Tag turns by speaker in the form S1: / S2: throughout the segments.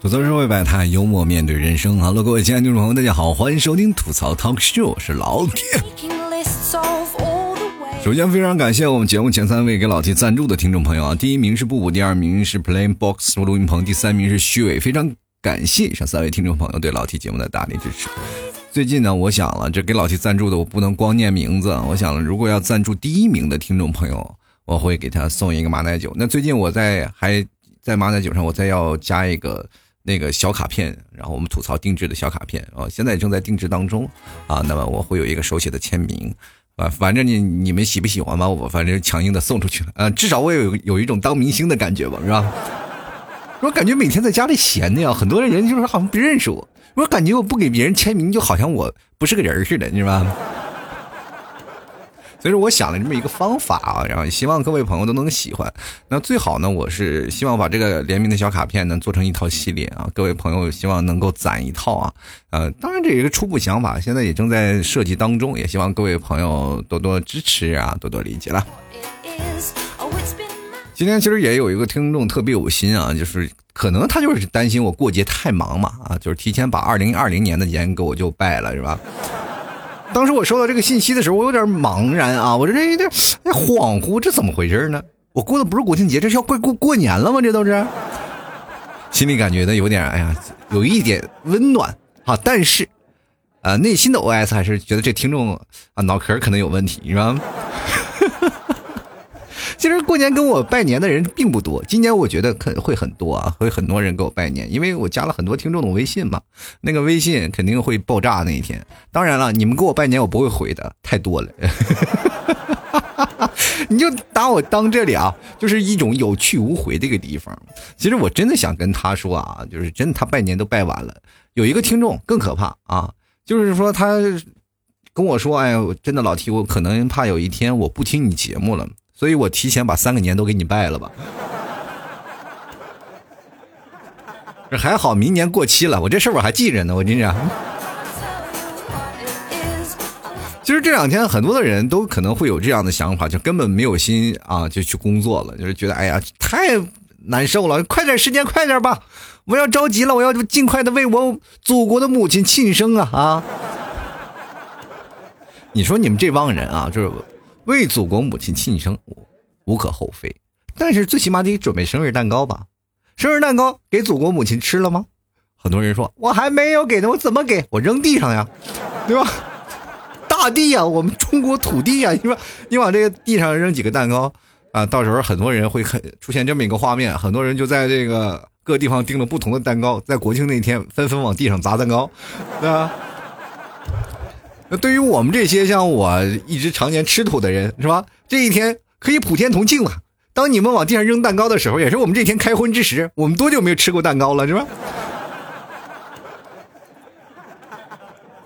S1: 吐槽社会百态，幽默面对人生。Hello，各位亲爱的听众朋友，大家好，欢迎收听吐槽 Talk Show，我是老铁。首先，非常感谢我们节目前三位给老 T 赞助的听众朋友啊，第一名是布布，第二名是 Plain Box 录音棚，第三名是虚伪。非常感谢以上三位听众朋友对老 T 节目的大力支持。最近呢，我想了，这给老 T 赞助的，我不能光念名字。我想了，如果要赞助第一名的听众朋友，我会给他送一个马奶酒。那最近我在还在马奶酒上，我再要加一个。那个小卡片，然后我们吐槽定制的小卡片啊，现在正在定制当中啊。那么我会有一个手写的签名啊，反正你你们喜不喜欢吧？我反正强硬的送出去了啊，至少我有有一种当明星的感觉吧，是吧？我感觉每天在家里闲的呀，很多人就是好像不认识我，我感觉我不给别人签名，就好像我不是个人似的，你知道吧？所以说，我想了这么一个方法啊，然后希望各位朋友都能喜欢。那最好呢，我是希望把这个联名的小卡片呢做成一套系列啊，各位朋友希望能够攒一套啊。呃，当然这一个初步想法，现在也正在设计当中，也希望各位朋友多多支持啊，多多理解了。今天其实也有一个听众特别有心啊，就是可能他就是担心我过节太忙嘛啊，就是提前把二零二零年的年给我就拜了，是吧？当时我收到这个信息的时候，我有点茫然啊，我这这有点恍惚，这怎么回事呢？我过的不是国庆节，这是要过过过年了吗？这都是，心里感觉呢有点，哎呀，有一点温暖啊，但是，呃，内心的 OS 还是觉得这听众啊脑壳可能有问题，是吧？其实过年跟我拜年的人并不多，今年我觉得可会很多啊，会很多人给我拜年，因为我加了很多听众的微信嘛，那个微信肯定会爆炸那一天。当然了，你们给我拜年我不会回的，太多了。你就把我当这里啊，就是一种有去无回的一个地方。其实我真的想跟他说啊，就是真的他拜年都拜完了。有一个听众更可怕啊，就是说他跟我说，哎，真的老提我可能怕有一天我不听你节目了。所以我提前把三个年都给你拜了吧，这还好，明年过期了，我这事儿我还记着呢，我跟你讲。其实这两天很多的人都可能会有这样的想法，就根本没有心啊，就去工作了，就是觉得哎呀太难受了，快点时间快点吧，我要着急了，我要尽快的为我祖国的母亲庆生啊啊！你说你们这帮人啊，就是。为祖国母亲庆生，无可厚非，但是最起码得准备生日蛋糕吧？生日蛋糕给祖国母亲吃了吗？很多人说我还没有给呢，我怎么给？我扔地上呀，对吧？大地呀，我们中国土地呀，你说你往这个地上扔几个蛋糕啊？到时候很多人会很出现这么一个画面，很多人就在这个各地方订了不同的蛋糕，在国庆那天纷纷往地上砸蛋糕，对吧？那对于我们这些像我一直常年吃土的人，是吧？这一天可以普天同庆了。当你们往地上扔蛋糕的时候，也是我们这天开荤之时。我们多久没有吃过蛋糕了，是吧？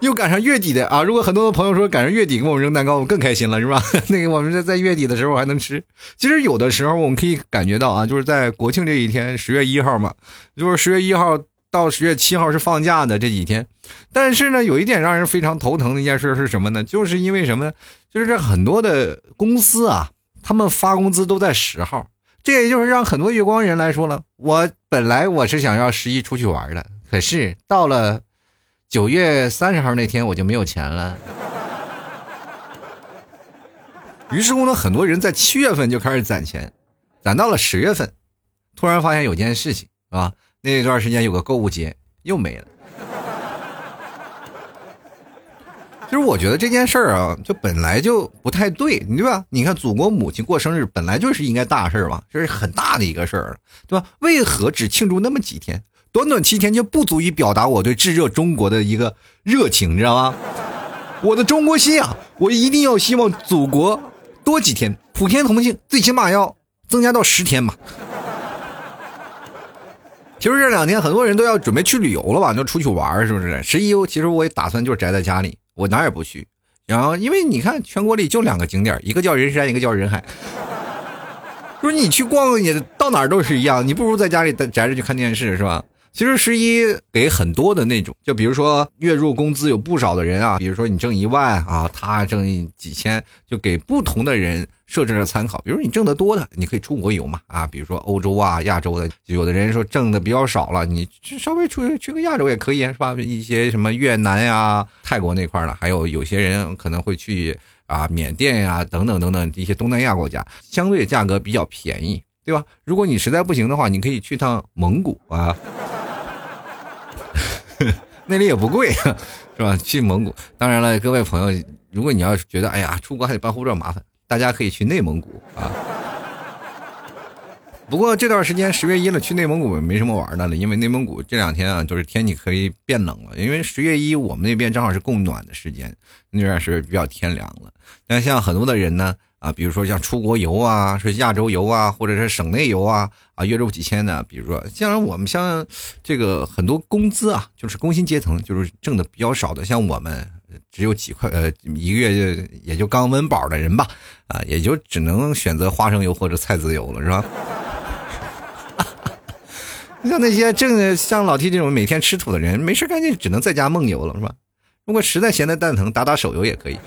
S1: 又赶上月底的啊！如果很多的朋友说赶上月底给我们扔蛋糕，我更开心了，是吧？那个我们在在月底的时候还能吃。其实有的时候我们可以感觉到啊，就是在国庆这一天，十月一号嘛，就是十月一号。到十月七号是放假的这几天，但是呢，有一点让人非常头疼的一件事是什么呢？就是因为什么呢？就是这很多的公司啊，他们发工资都在十号，这也就是让很多月光人来说了，我本来我是想要十一出去玩的，可是到了九月三十号那天我就没有钱了。于是乎呢，很多人在七月份就开始攒钱，攒到了十月份，突然发现有件事情，是吧？那段时间有个购物节又没了。其实我觉得这件事儿啊，就本来就不太对，对吧？你看，祖国母亲过生日本来就是应该大事儿吧，这是很大的一个事儿，对吧？为何只庆祝那么几天？短短七天就不足以表达我对炙热中国的一个热情，你知道吗？我的中国心啊，我一定要希望祖国多几天，普天同庆，最起码要增加到十天嘛。其实这两天很多人都要准备去旅游了吧，就出去玩是不是？十一，其实我也打算就是宅在家里，我哪也不去。然后，因为你看，全国里就两个景点，一个叫人山，一个叫人海。不是你去逛，也到哪儿都是一样，你不如在家里宅着去看电视，是吧？其实十一给很多的那种，就比如说月入工资有不少的人啊，比如说你挣一万啊，他挣几千，就给不同的人设置了参考。比如你挣得多的，你可以出国游嘛啊，比如说欧洲啊、亚洲的，有的人说挣的比较少了，你稍微出去去个亚洲也可以是吧？一些什么越南呀、泰国那块的，还有有些人可能会去啊缅甸呀等等等等一些东南亚国家，相对价格比较便宜，对吧？如果你实在不行的话，你可以去趟蒙古啊。那里也不贵，是吧？去蒙古，当然了，各位朋友，如果你要是觉得哎呀，出国还得办护照麻烦，大家可以去内蒙古啊。不过这段时间十月一了，去内蒙古没什么玩的了，因为内蒙古这两天啊，就是天气可以变冷了。因为十月一我们那边正好是供暖的时间，那边是比较天凉了。但像很多的人呢。啊，比如说像出国游啊，是亚洲游啊，或者是省内游啊，啊，月入几千的，比如说像我们像这个很多工资啊，就是工薪阶层，就是挣的比较少的，像我们只有几块，呃，一个月就也就刚温饱的人吧，啊，也就只能选择花生油或者菜籽油了，是吧？像那些正像老 T 这种每天吃土的人，没事干就只能在家梦游了，是吧？如果实在闲的蛋疼，打打手游也可以。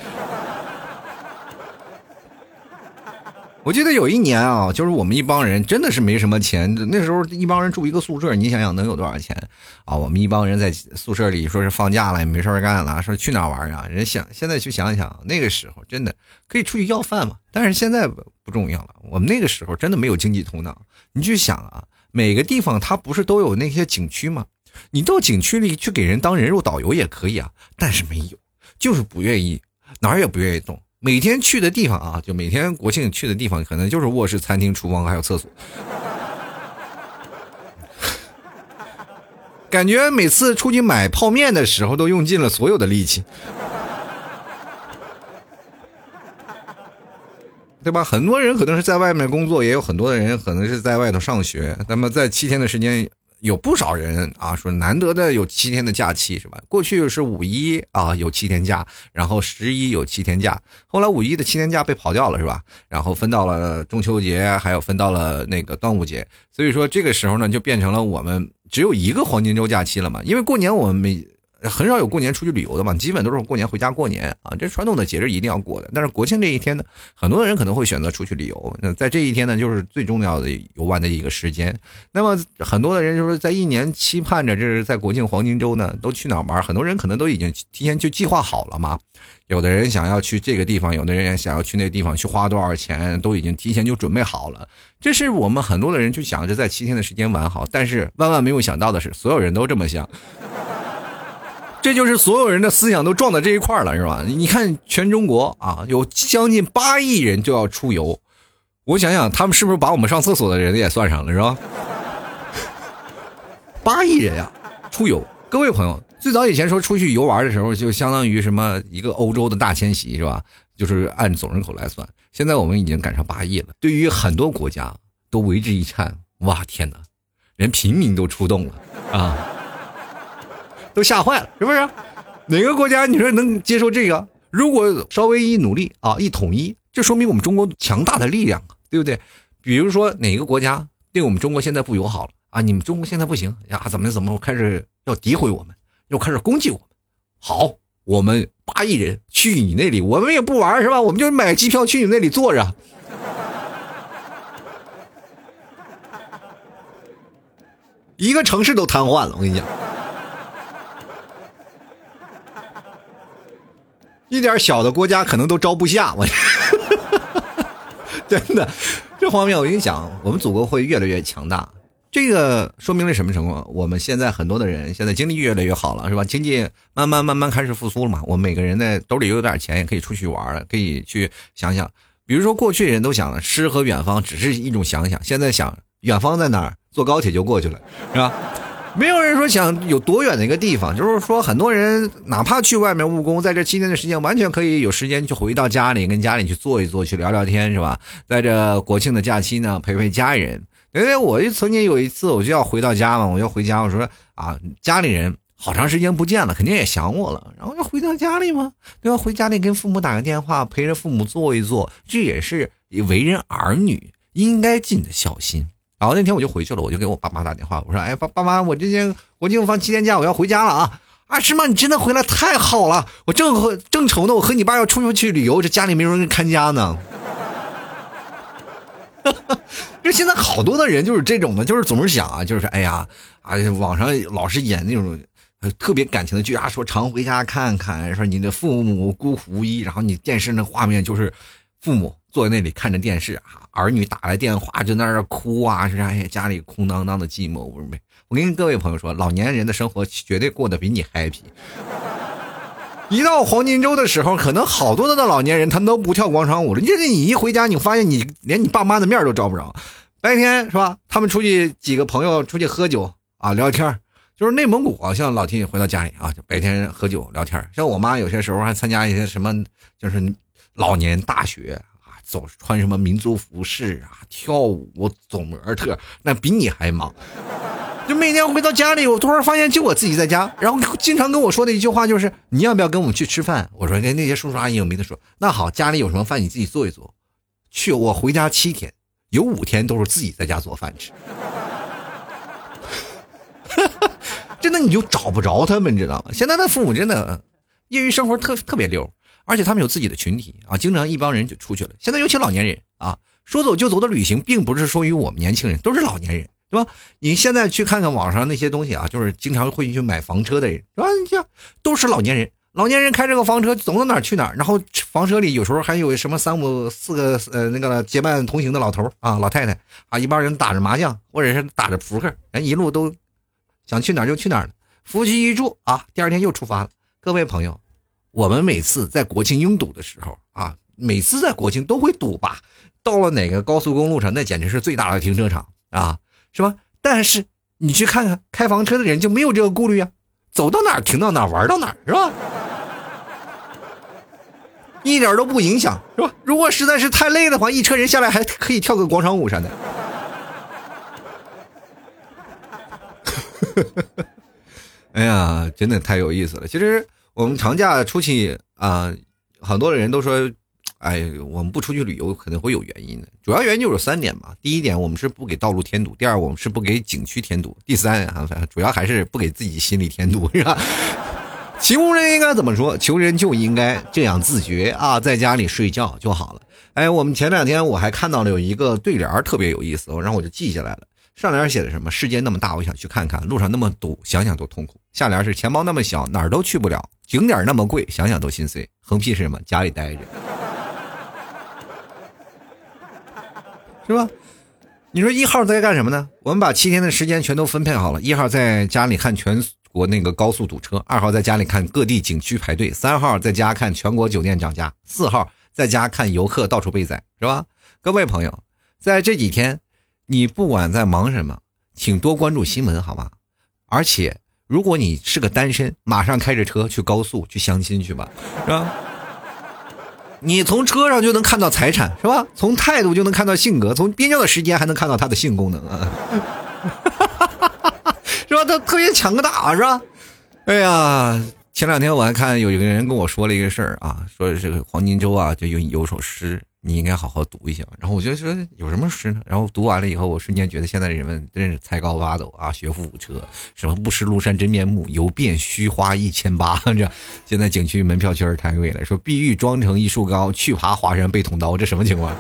S1: 我记得有一年啊，就是我们一帮人真的是没什么钱，那时候一帮人住一个宿舍，你想想能有多少钱啊？我们一帮人在宿舍里说是放假了也没事干了，说去哪玩啊？人想现在去想想，那个时候真的可以出去要饭嘛。但是现在不重要了，我们那个时候真的没有经济头脑。你去想啊，每个地方它不是都有那些景区吗？你到景区里去给人当人肉导游也可以啊，但是没有，就是不愿意，哪儿也不愿意动。每天去的地方啊，就每天国庆去的地方，可能就是卧室、餐厅、厨房还有厕所。感觉每次出去买泡面的时候，都用尽了所有的力气，对吧？很多人可能是在外面工作，也有很多的人可能是在外头上学。那么在七天的时间。有不少人啊说难得的有七天的假期是吧？过去是五一啊有七天假，然后十一有七天假，后来五一的七天假被跑掉了是吧？然后分到了中秋节，还有分到了那个端午节，所以说这个时候呢就变成了我们只有一个黄金周假期了嘛，因为过年我们每。很少有过年出去旅游的嘛，基本都是过年回家过年啊，这传统的节日一定要过的。但是国庆这一天呢，很多人可能会选择出去旅游。那在这一天呢，就是最重要的游玩的一个时间。那么很多的人就是在一年期盼着，这是在国庆黄金周呢，都去哪玩？很多人可能都已经提前就计划好了嘛。有的人想要去这个地方，有的人想要去那个地方，去花多少钱，都已经提前就准备好了。这是我们很多的人就想着在七天的时间玩好。但是万万没有想到的是，所有人都这么想。这就是所有人的思想都撞到这一块了，是吧？你看全中国啊，有将近八亿人就要出游，我想想，他们是不是把我们上厕所的人也算上了，是吧？八亿人呀，出游！各位朋友，最早以前说出去游玩的时候，就相当于什么一个欧洲的大迁徙，是吧？就是按总人口来算。现在我们已经赶上八亿了，对于很多国家都为之一颤。哇，天哪，连平民都出动了啊！都吓坏了，是不是？哪个国家你说能接受这个？如果稍微一努力啊，一统一，这说明我们中国强大的力量，对不对？比如说哪个国家对我们中国现在不友好了啊？你们中国现在不行呀？怎么怎么开始要诋毁我们，又开始攻击我们？好，我们八亿人去你那里，我们也不玩是吧？我们就买机票去你那里坐着，一个城市都瘫痪了。我跟你讲。一点小的国家可能都招不下，我 真的，这方面我跟你讲，我们祖国会越来越强大。这个说明了什么情况？我们现在很多的人现在经济越来越好了，是吧？经济慢慢慢慢开始复苏了嘛。我们每个人呢兜里有点钱，也可以出去玩了，可以去想想。比如说过去人都想诗和远方只是一种想想，现在想远方在哪儿，坐高铁就过去了，是吧？没有人说想有多远的一个地方，就是说很多人哪怕去外面务工，在这七天的时间，完全可以有时间去回到家里，跟家里去坐一坐，去聊聊天，是吧？在这国庆的假期呢，陪陪家人。因为我就曾经有一次，我就要回到家嘛，我要回家，我说啊，家里人好长时间不见了，肯定也想我了，然后要回到家里嘛，对吧？回家里跟父母打个电话，陪着父母坐一坐，这也是为人儿女应该尽的孝心。然后那天我就回去了，我就给我爸妈打电话，我说：“哎，爸爸妈，我这天国庆放七天假，我要回家了啊！”啊，是吗？你真的回来太好了，我正和正愁呢，我和你爸要出去旅游，这家里没人看家呢。哈 哈这现在好多的人就是这种的，就是总是想啊，就是哎呀，啊，网上老是演那种特别感情的剧啊，说常回家看看，说你的父母孤苦无依，然后你电视那画面就是父母坐在那里看着电视啊，儿女打来电话就在那哭啊，是哎家里空荡荡的寂寞无味。我跟各位朋友说，老年人的生活绝对过得比你 happy。一到黄金周的时候，可能好多的老年人他都不跳广场舞了。就是你一回家，你发现你连你爸妈的面都招不着。白天是吧？他们出去几个朋友出去喝酒啊，聊天就是内蒙古啊，像老天爷回到家里啊，就白天喝酒聊天像我妈有些时候还参加一些什么，就是老年大学，走穿什么民族服饰啊，跳舞走模特，那比你还忙。就每天回到家里，我突然发现就我自己在家，然后经常跟我说的一句话就是：“你要不要跟我们去吃饭？”我说：“跟那些叔叔阿姨我没得说。”那好，家里有什么饭你自己做一做。去，我回家七天，有五天都是自己在家做饭吃。真的你就找不着他们，你知道吗？现在的父母真的业余生活特特别溜，而且他们有自己的群体啊，经常一帮人就出去了。现在尤其老年人啊，说走就走的旅行，并不是说于我们年轻人，都是老年人。对吧？你现在去看看网上那些东西啊，就是经常会去买房车的人，是吧？你像都是老年人，老年人开这个房车，走到哪儿去哪儿。然后房车里有时候还有什么三五四个呃那个结伴同行的老头啊、老太太啊，一帮人打着麻将或者是打着扑克，人一路都想去哪儿就去哪儿夫妻一住啊，第二天又出发了。各位朋友，我们每次在国庆拥堵的时候啊，每次在国庆都会堵吧？到了哪个高速公路上，那简直是最大的停车场啊！是吧？但是你去看看开房车的人就没有这个顾虑啊，走到哪儿停到哪儿，玩到哪儿，是吧？一点都不影响，是吧？如果实在是太累的话，一车人下来还可以跳个广场舞啥的。哎呀，真的太有意思了。其实我们长假出去啊，很多的人都说。哎，我们不出去旅游可能会有原因的，主要原因就有三点嘛。第一点，我们是不给道路添堵；第二，我们是不给景区添堵；第三啊，主要还是不给自己心里添堵，是吧？穷人应该怎么说？穷人就应该这样自觉啊，在家里睡觉就好了。哎，我们前两天我还看到了有一个对联特别有意思，然后我就记下来了。上联写的什么？世界那么大，我想去看看；路上那么堵，想想都痛苦。下联是钱包那么小，哪儿都去不了；景点那么贵，想想都心碎。横批是什么？家里待着。是吧？你说一号在干什么呢？我们把七天的时间全都分配好了。一号在家里看全国那个高速堵车，二号在家里看各地景区排队，三号在家看全国酒店涨价，四号在家看游客到处被宰，是吧？各位朋友，在这几天，你不管在忙什么，请多关注新闻，好吗？而且，如果你是个单身，马上开着车去高速去相亲去吧，是吧？你从车上就能看到财产，是吧？从态度就能看到性格，从憋尿的时间还能看到他的性功能啊，是吧？他特别强大，是吧？哎呀，前两天我还看有一个人跟我说了一个事儿啊，说这个黄金周啊，就有有首诗。你应该好好读一下，然后我就说有什么诗呢？然后读完了以后，我瞬间觉得现在人们真是才高八斗啊，学富五车，什么不识庐山真面目，游遍虚花一千八。这现在景区门票确实太贵了。说碧玉妆成一树高，去爬华山被捅刀，这什么情况？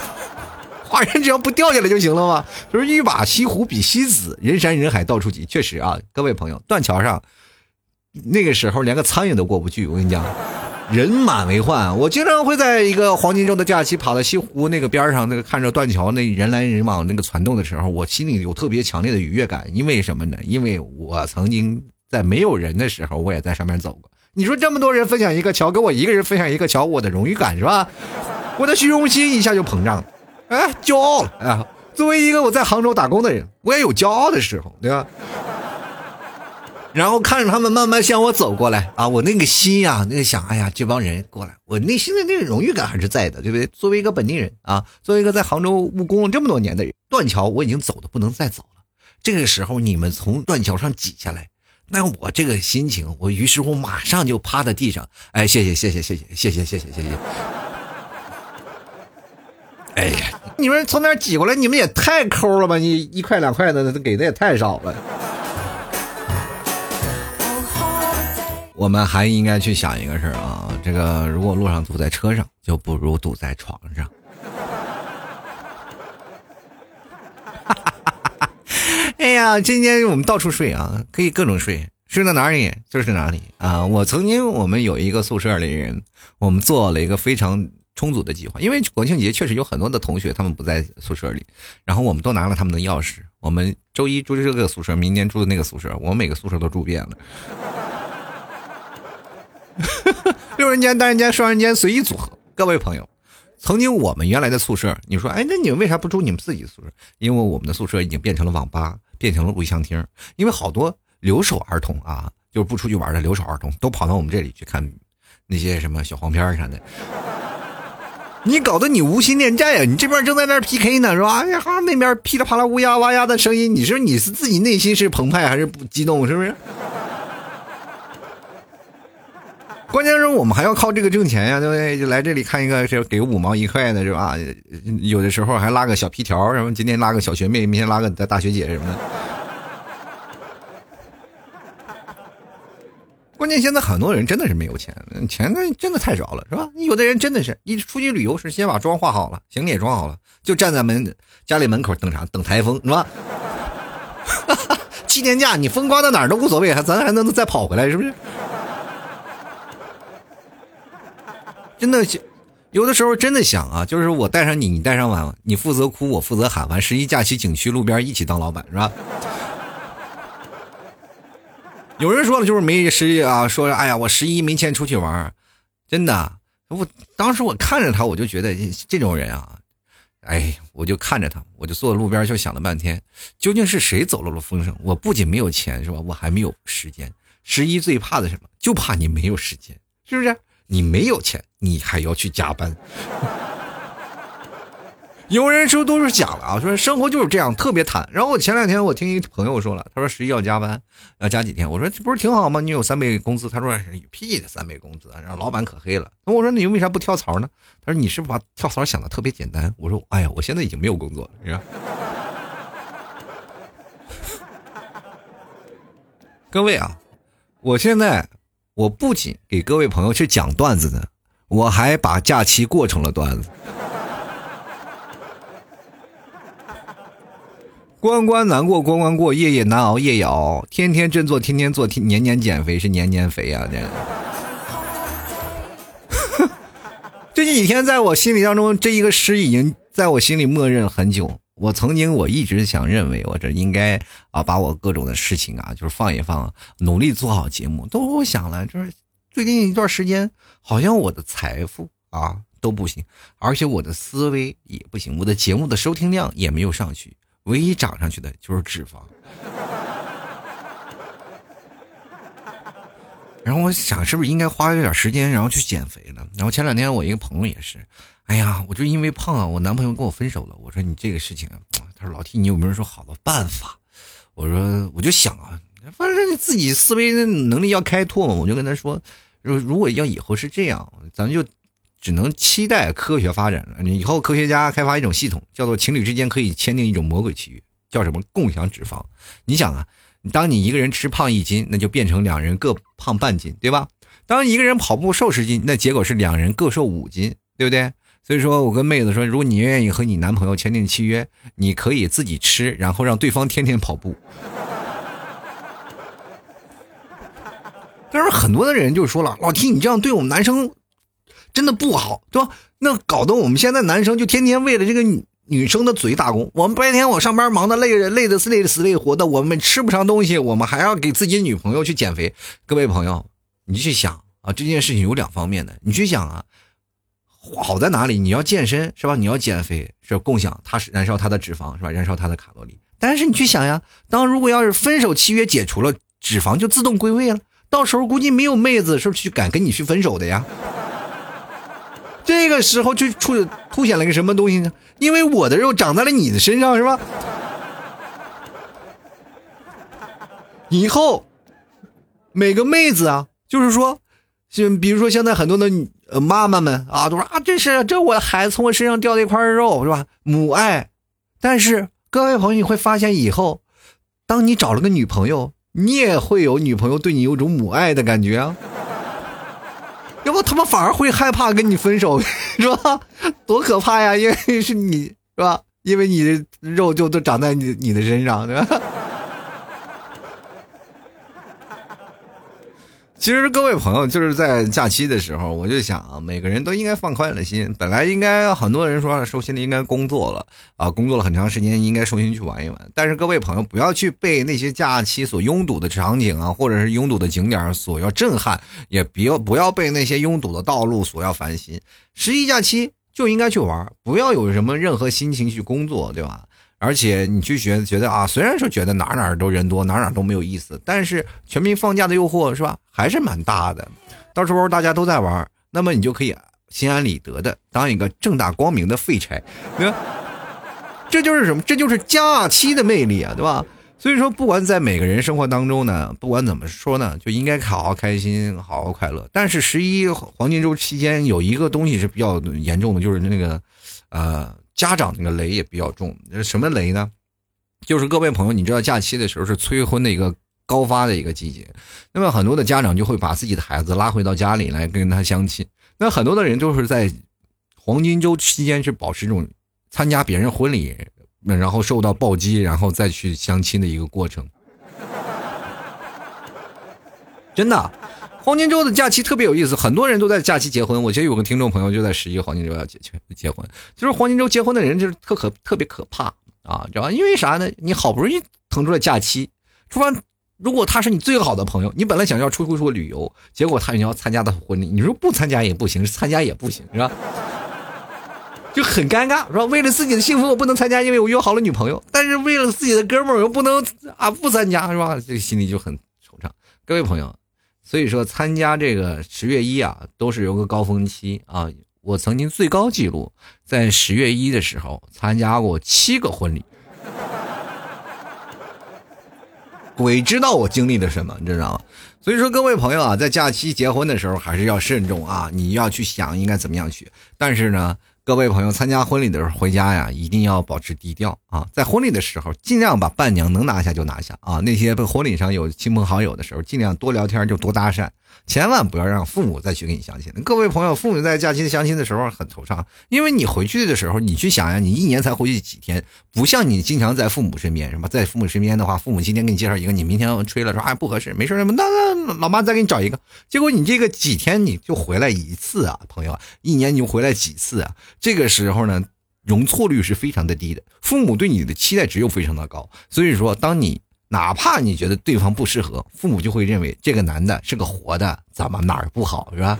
S1: 华山只要不掉下来就行了吗？就是欲把西湖比西子，人山人海到处挤。确实啊，各位朋友，断桥上那个时候连个苍蝇都过不去。我跟你讲。人满为患，我经常会在一个黄金周的假期跑到西湖那个边上，那个看着断桥那人来人往那个攒动的时候，我心里有特别强烈的愉悦感。因为什么呢？因为我曾经在没有人的时候，我也在上面走过。你说这么多人分享一个桥，跟我一个人分享一个桥，我的荣誉感是吧？我的虚荣心一下就膨胀了，哎，骄傲了啊！作为一个我在杭州打工的人，我也有骄傲的时候，对吧？然后看着他们慢慢向我走过来啊，我那个心呀，那个想，哎呀，这帮人过来，我内心的那个荣誉感还是在的，对不对？作为一个本地人啊，作为一个在杭州务工了这么多年的人，断桥我已经走的不能再走了。这个时候你们从断桥上挤下来，那我这个心情，我于是乎马上就趴在地上，哎，谢谢谢谢谢谢谢谢谢谢谢谢。哎呀，你们从那儿挤过来，你们也太抠了吧？你一块两块的给的也太少了。我们还应该去想一个事儿啊，这个如果路上堵在车上，就不如堵在床上。哎呀，今天我们到处睡啊，可以各种睡，睡到哪里就是哪里啊。我曾经我们有一个宿舍里人，我们做了一个非常充足的计划，因为国庆节确实有很多的同学他们不在宿舍里，然后我们都拿了他们的钥匙，我们周一住这个宿舍，明天住的那个宿舍，我们每个宿舍都住遍了。六人间、单人间、双人间随意组合。各位朋友，曾经我们原来的宿舍，你说，哎，那你们为啥不住你们自己宿舍？因为我们的宿舍已经变成了网吧，变成了录像厅。因为好多留守儿童啊，就是不出去玩的留守儿童，都跑到我们这里去看那些什么小黄片啥的。你搞得你无心恋战呀！你这边正在那 PK 呢，是吧？哎呀，那边噼里啪啦乌鸦哇呀的声音，你说你是自己内心是澎湃还是不激动？是不是？关键是我们还要靠这个挣钱呀，对不对？就来这里看一个，是给五毛一块的，是吧？有的时候还拉个小皮条，什么今天拉个小学妹，明天拉个大学姐什么的。关键现在很多人真的是没有钱，钱呢真的太少了，是吧？有的人真的是一出去旅游是，先把妆化好了，行李也装好了，就站在门家里门口等啥？等台风，是吧？七天假你风刮到哪儿都无所谓，还咱还能再跑回来，是不是？真的，有的时候真的想啊，就是我带上你，你带上我，你负责哭，我负责喊，完十一假期景区路边一起当老板，是吧？有人说了，就是没十一啊，说哎呀，我十一没钱出去玩，真的，我当时我看着他，我就觉得这种人啊，哎，我就看着他，我就坐在路边就想了半天，究竟是谁走漏了风声？我不仅没有钱，是吧？我还没有时间。十一最怕的什么？就怕你没有时间，是不是？你没有钱，你还要去加班。有人说都是假的啊，说生活就是这样，特别惨。然后我前两天我听一朋友说了，他说十一要加班，要加几天。我说这不是挺好吗？你有三倍工资。他说有屁的三倍工资，让老板可黑了。那我说你为啥不跳槽呢？他说你是不是把跳槽想的特别简单？我说哎呀，我现在已经没有工作了，是吧？各位啊，我现在。我不仅给各位朋友去讲段子呢，我还把假期过成了段子。关关难过关关过，夜夜难熬夜夜熬，天天振作天天做，年年减肥是年年肥啊！这。最近几天，在我心里当中，这一个诗已经在我心里默认很久。我曾经我一直想认为，我这应该啊，把我各种的事情啊，就是放一放，努力做好节目。都我想了，就是最近一段时间，好像我的财富啊都不行，而且我的思维也不行，我的节目的收听量也没有上去，唯一涨上去的就是脂肪。然后我想，是不是应该花一点时间，然后去减肥了？然后前两天我一个朋友也是。哎呀，我就因为胖啊，我男朋友跟我分手了。我说你这个事情，他说老 T，你有没有说好的办法？我说我就想啊，反正你自己思维能力要开拓嘛。我就跟他说，如如果要以后是这样，咱就只能期待科学发展了。你以后科学家开发一种系统，叫做情侣之间可以签订一种魔鬼契约，叫什么共享脂肪。你想啊，当你一个人吃胖一斤，那就变成两人各胖半斤，对吧？当一个人跑步瘦十斤，那结果是两人各瘦五斤，对不对？所以说我跟妹子说，如果你愿意和你男朋友签订契约，你可以自己吃，然后让对方天天跑步。但是很多的人就说了，老 T 你这样对我们男生真的不好，对吧？那搞得我们现在男生就天天为了这个女女生的嘴打工。我们白天我上班忙的累累的累死累活的，我们吃不上东西，我们还要给自己女朋友去减肥。各位朋友，你去想啊，这件事情有两方面的，你去想啊。好在哪里？你要健身是吧？你要减肥是共享，它是燃烧它的脂肪是吧？燃烧它的卡路里。但是你去想呀，当如果要是分手契约解除了，脂肪就自动归位了，到时候估计没有妹子是去敢跟你去分手的呀。这个时候就出凸显了个什么东西呢？因为我的肉长在了你的身上是吧？以后每个妹子啊，就是说。就比如说，现在很多的呃妈妈们啊都说啊，这是这我的孩子从我身上掉了一块肉是吧？母爱。但是各位朋友，你会发现以后，当你找了个女朋友，你也会有女朋友对你有种母爱的感觉啊。要不他们反而会害怕跟你分手，是吧？多可怕呀！因为是你是吧？因为你的肉就都长在你你的身上，对吧？其实各位朋友，就是在假期的时候，我就想啊，每个人都应该放宽了心。本来应该很多人说收心的应该工作了啊，工作了很长时间，应该收心去玩一玩。但是各位朋友，不要去被那些假期所拥堵的场景啊，或者是拥堵的景点所要震撼，也不要不要被那些拥堵的道路所要烦心。十一假期就应该去玩，不要有什么任何心情去工作，对吧？而且你去学觉得啊，虽然说觉得哪哪都人多，哪哪都没有意思，但是全民放假的诱惑是吧，还是蛮大的。到时候大家都在玩，那么你就可以心安理得的当一个正大光明的废柴。这就是什么？这就是假期的魅力啊，对吧？所以说，不管在每个人生活当中呢，不管怎么说呢，就应该好好开心，好好快乐。但是十一黄金周期间有一个东西是比较严重的，就是那个，呃。家长那个雷也比较重，什么雷呢？就是各位朋友，你知道假期的时候是催婚的一个高发的一个季节，那么很多的家长就会把自己的孩子拉回到家里来跟他相亲。那很多的人都是在黄金周期间是保持这种参加别人婚礼，然后受到暴击，然后再去相亲的一个过程。真的。黄金周的假期特别有意思，很多人都在假期结婚。我觉得有个听众朋友就在十一黄金周要结结结婚，就是黄金周结婚的人就是特可特别可怕啊，知道吧？因为啥呢？你好不容易腾出来假期，突然，如果他是你最好的朋友，你本来想要出出出旅游，结果他你要参加的婚礼，你说不参加也不行，参加也不行，是吧？就很尴尬，是吧？为了自己的幸福，我不能参加，因为我约好了女朋友；但是为了自己的哥们儿，我又不能啊不参加，是吧？这个心里就很惆怅。各位朋友。所以说，参加这个十月一啊，都是有个高峰期啊。我曾经最高记录在十月一的时候参加过七个婚礼，鬼知道我经历了什么，你知道吗？所以说，各位朋友啊，在假期结婚的时候还是要慎重啊，你要去想应该怎么样去。但是呢。各位朋友，参加婚礼的时候回家呀，一定要保持低调啊！在婚礼的时候，尽量把伴娘能拿下就拿下啊！那些婚礼上有亲朋好友的时候，尽量多聊天就多搭讪。千万不要让父母再去给你相亲。各位朋友，父母在假期相亲的时候很惆怅，因为你回去的时候，你去想呀，你一年才回去几天，不像你经常在父母身边，是吧？在父母身边的话，父母今天给你介绍一个，你明天吹了说哎不合适，没事，那那老妈再给你找一个。结果你这个几天你就回来一次啊，朋友，一年你就回来几次啊？这个时候呢，容错率是非常的低的，父母对你的期待值又非常的高，所以说当你。哪怕你觉得对方不适合，父母就会认为这个男的是个活的，怎么哪儿不好是吧？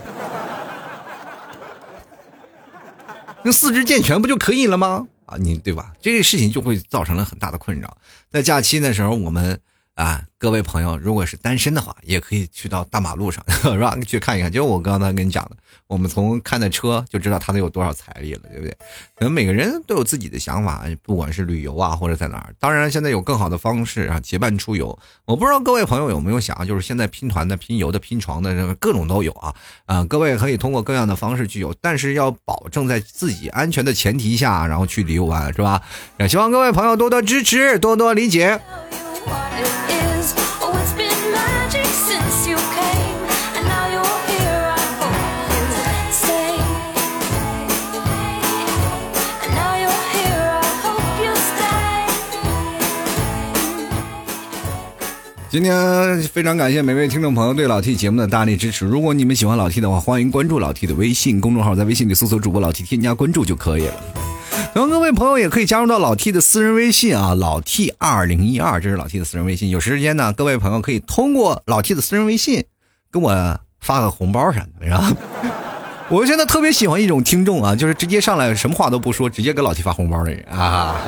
S1: 那四肢健全不就可以了吗？啊，你对吧？这个事情就会造成了很大的困扰。在假期的时候，我们。啊，各位朋友，如果是单身的话，也可以去到大马路上，是吧？去看一看。就我刚才跟你讲的，我们从看的车就知道他得有多少财力了，对不对？可能每个人都有自己的想法，不管是旅游啊，或者在哪儿。当然，现在有更好的方式啊，结伴出游。我不知道各位朋友有没有想，就是现在拼团的、拼游的、拼床的，各种都有啊。啊，各位可以通过各样的方式去游，但是要保证在自己安全的前提下，然后去旅游玩，是吧？也希望各位朋友多多支持，多多理解。今天非常感谢每位听众朋友对老 T 节目的大力支持。如果你们喜欢老 T 的话，欢迎关注老 T 的微信公众号，在微信里搜索主播老 T，添加关注就可以了。然后各位朋友也可以加入到老 T 的私人微信啊，老 T 二零一二，这是老 T 的私人微信。有时间呢，各位朋友可以通过老 T 的私人微信跟我发个红包啥的，是吧？我现在特别喜欢一种听众啊，就是直接上来什么话都不说，直接给老 T 发红包的人啊。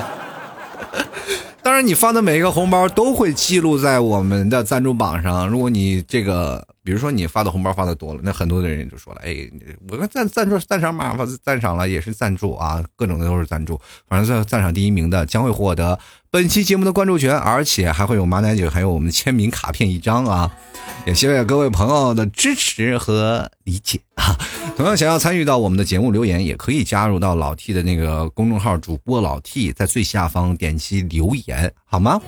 S1: 当然，你发的每一个红包都会记录在我们的赞助榜上。如果你这个，比如说你发的红包发的多了，那很多的人就说了：“哎，我赞赞助赞赏码发赞赏了，也是赞助啊，各种的都是赞助。反正赞赞赏第一名的将会获得本期节目的关注权，而且还会有马奶酒，还有我们的签名卡片一张啊！也谢谢各位朋友的支持和理解啊！同样想要参与到我们的节目留言，也可以加入到老 T 的那个公众号主播老 T，在最下方点击留言，好吗？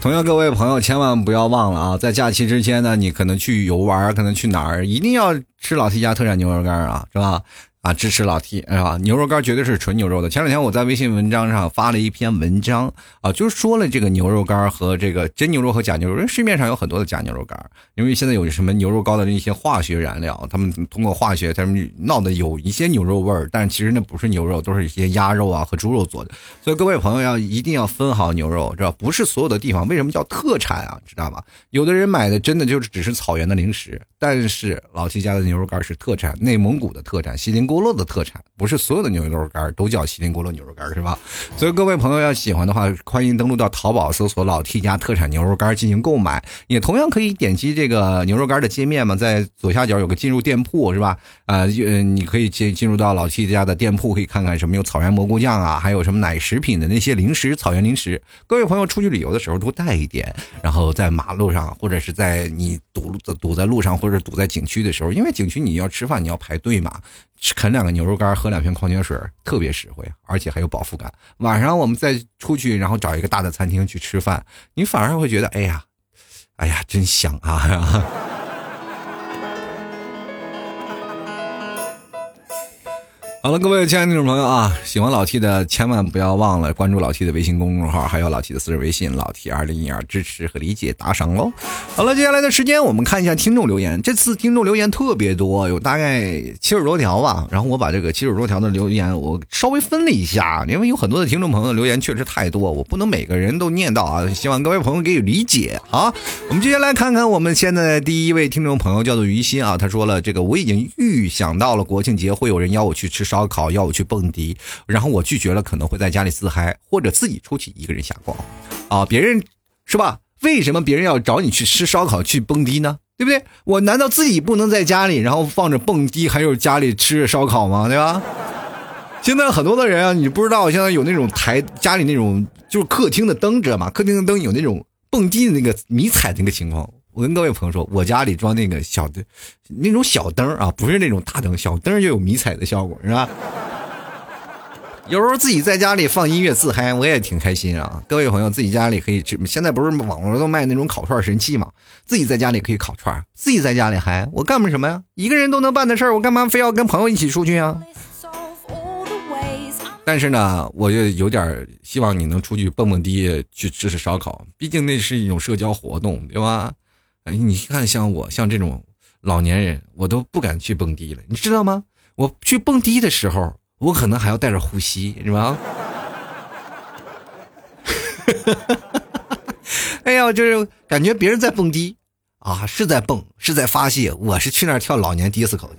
S1: 同样，各位朋友千万不要忘了啊，在假期之间呢，你可能去游玩，可能去哪儿，一定要吃老 T 家特产牛肉干啊，是吧？啊，支持老 T 是吧？牛肉干绝对是纯牛肉的。前两天我在微信文章上发了一篇文章啊，就是说了这个牛肉干和这个真牛肉和假牛肉。因为市面上有很多的假牛肉干，因为现在有什么牛肉膏的那些化学燃料，他们通过化学，他们闹的有一些牛肉味儿，但其实那不是牛肉，都是一些鸭肉啊和猪肉做的。所以各位朋友要一定要分好牛肉，知道不是所有的地方为什么叫特产啊？知道吗？有的人买的真的就是只是草原的零食，但是老 T 家的牛肉干是特产，内蒙古的特产，锡林郭勒的特产。不是所有的牛肉干都叫锡林郭勒牛肉干是吧？所以各位朋友要喜欢的话，欢迎登录到淘宝搜索“老 T 家特产牛肉干”进行购买。也同样可以点击这个牛肉干的界面嘛，在左下角有个进入店铺是吧？呃，你可以进进入到老 T 家的店铺，可以看看什么有草原蘑菇酱啊，还有什么奶食品的那些零食，草原零食。各位朋友出去旅游的时候多带一点，然后在马路上或者是在你堵堵在路上或者堵在景区的时候，因为景区你要吃饭你要排队嘛。啃两个牛肉干，喝两瓶矿泉水，特别实惠，而且还有饱腹感。晚上我们再出去，然后找一个大的餐厅去吃饭，你反而会觉得，哎呀，哎呀，真香啊！好了，各位亲爱的听众朋友啊，喜欢老 T 的千万不要忘了关注老 T 的微信公众号，还有老 T 的私人微信老 T 二零一二，支持和理解打赏喽。好了，接下来的时间我们看一下听众留言。这次听众留言特别多，有大概七十多条吧。然后我把这个七十多条的留言我稍微分了一下，因为有很多的听众朋友留言确实太多，我不能每个人都念到啊。希望各位朋友给予理解啊。我们接下来看看我们现在第一位听众朋友叫做于心啊，他说了这个我已经预想到了国庆节会有人邀我去吃。烧烤要我去蹦迪，然后我拒绝了，可能会在家里自嗨，或者自己出去一个人瞎逛，啊，别人是吧？为什么别人要找你去吃烧烤去蹦迪呢？对不对？我难道自己不能在家里，然后放着蹦迪，还有家里吃着烧烤吗？对吧？现在很多的人啊，你不知道，现在有那种台家里那种就是客厅的灯，知道吗？客厅的灯有那种蹦迪的那个迷彩那个情况。我跟各位朋友说，我家里装那个小的，那种小灯啊，不是那种大灯，小灯就有迷彩的效果，是吧？有时候自己在家里放音乐自嗨，我也挺开心啊。各位朋友，自己家里可以，现在不是网络都卖那种烤串神器嘛？自己在家里可以烤串，自己在家里嗨，我干什么呀？一个人都能办的事儿，我干嘛非要跟朋友一起出去啊？但是呢，我就有点希望你能出去蹦蹦迪，去吃吃烧烤，毕竟那是一种社交活动，对吧？哎，你看，像我像这种老年人，我都不敢去蹦迪了，你知道吗？我去蹦迪的时候，我可能还要带着呼吸，是吧？哎呀，就是感觉别人在蹦迪啊，是在蹦，是在发泄，我是去那儿跳老年迪斯科去。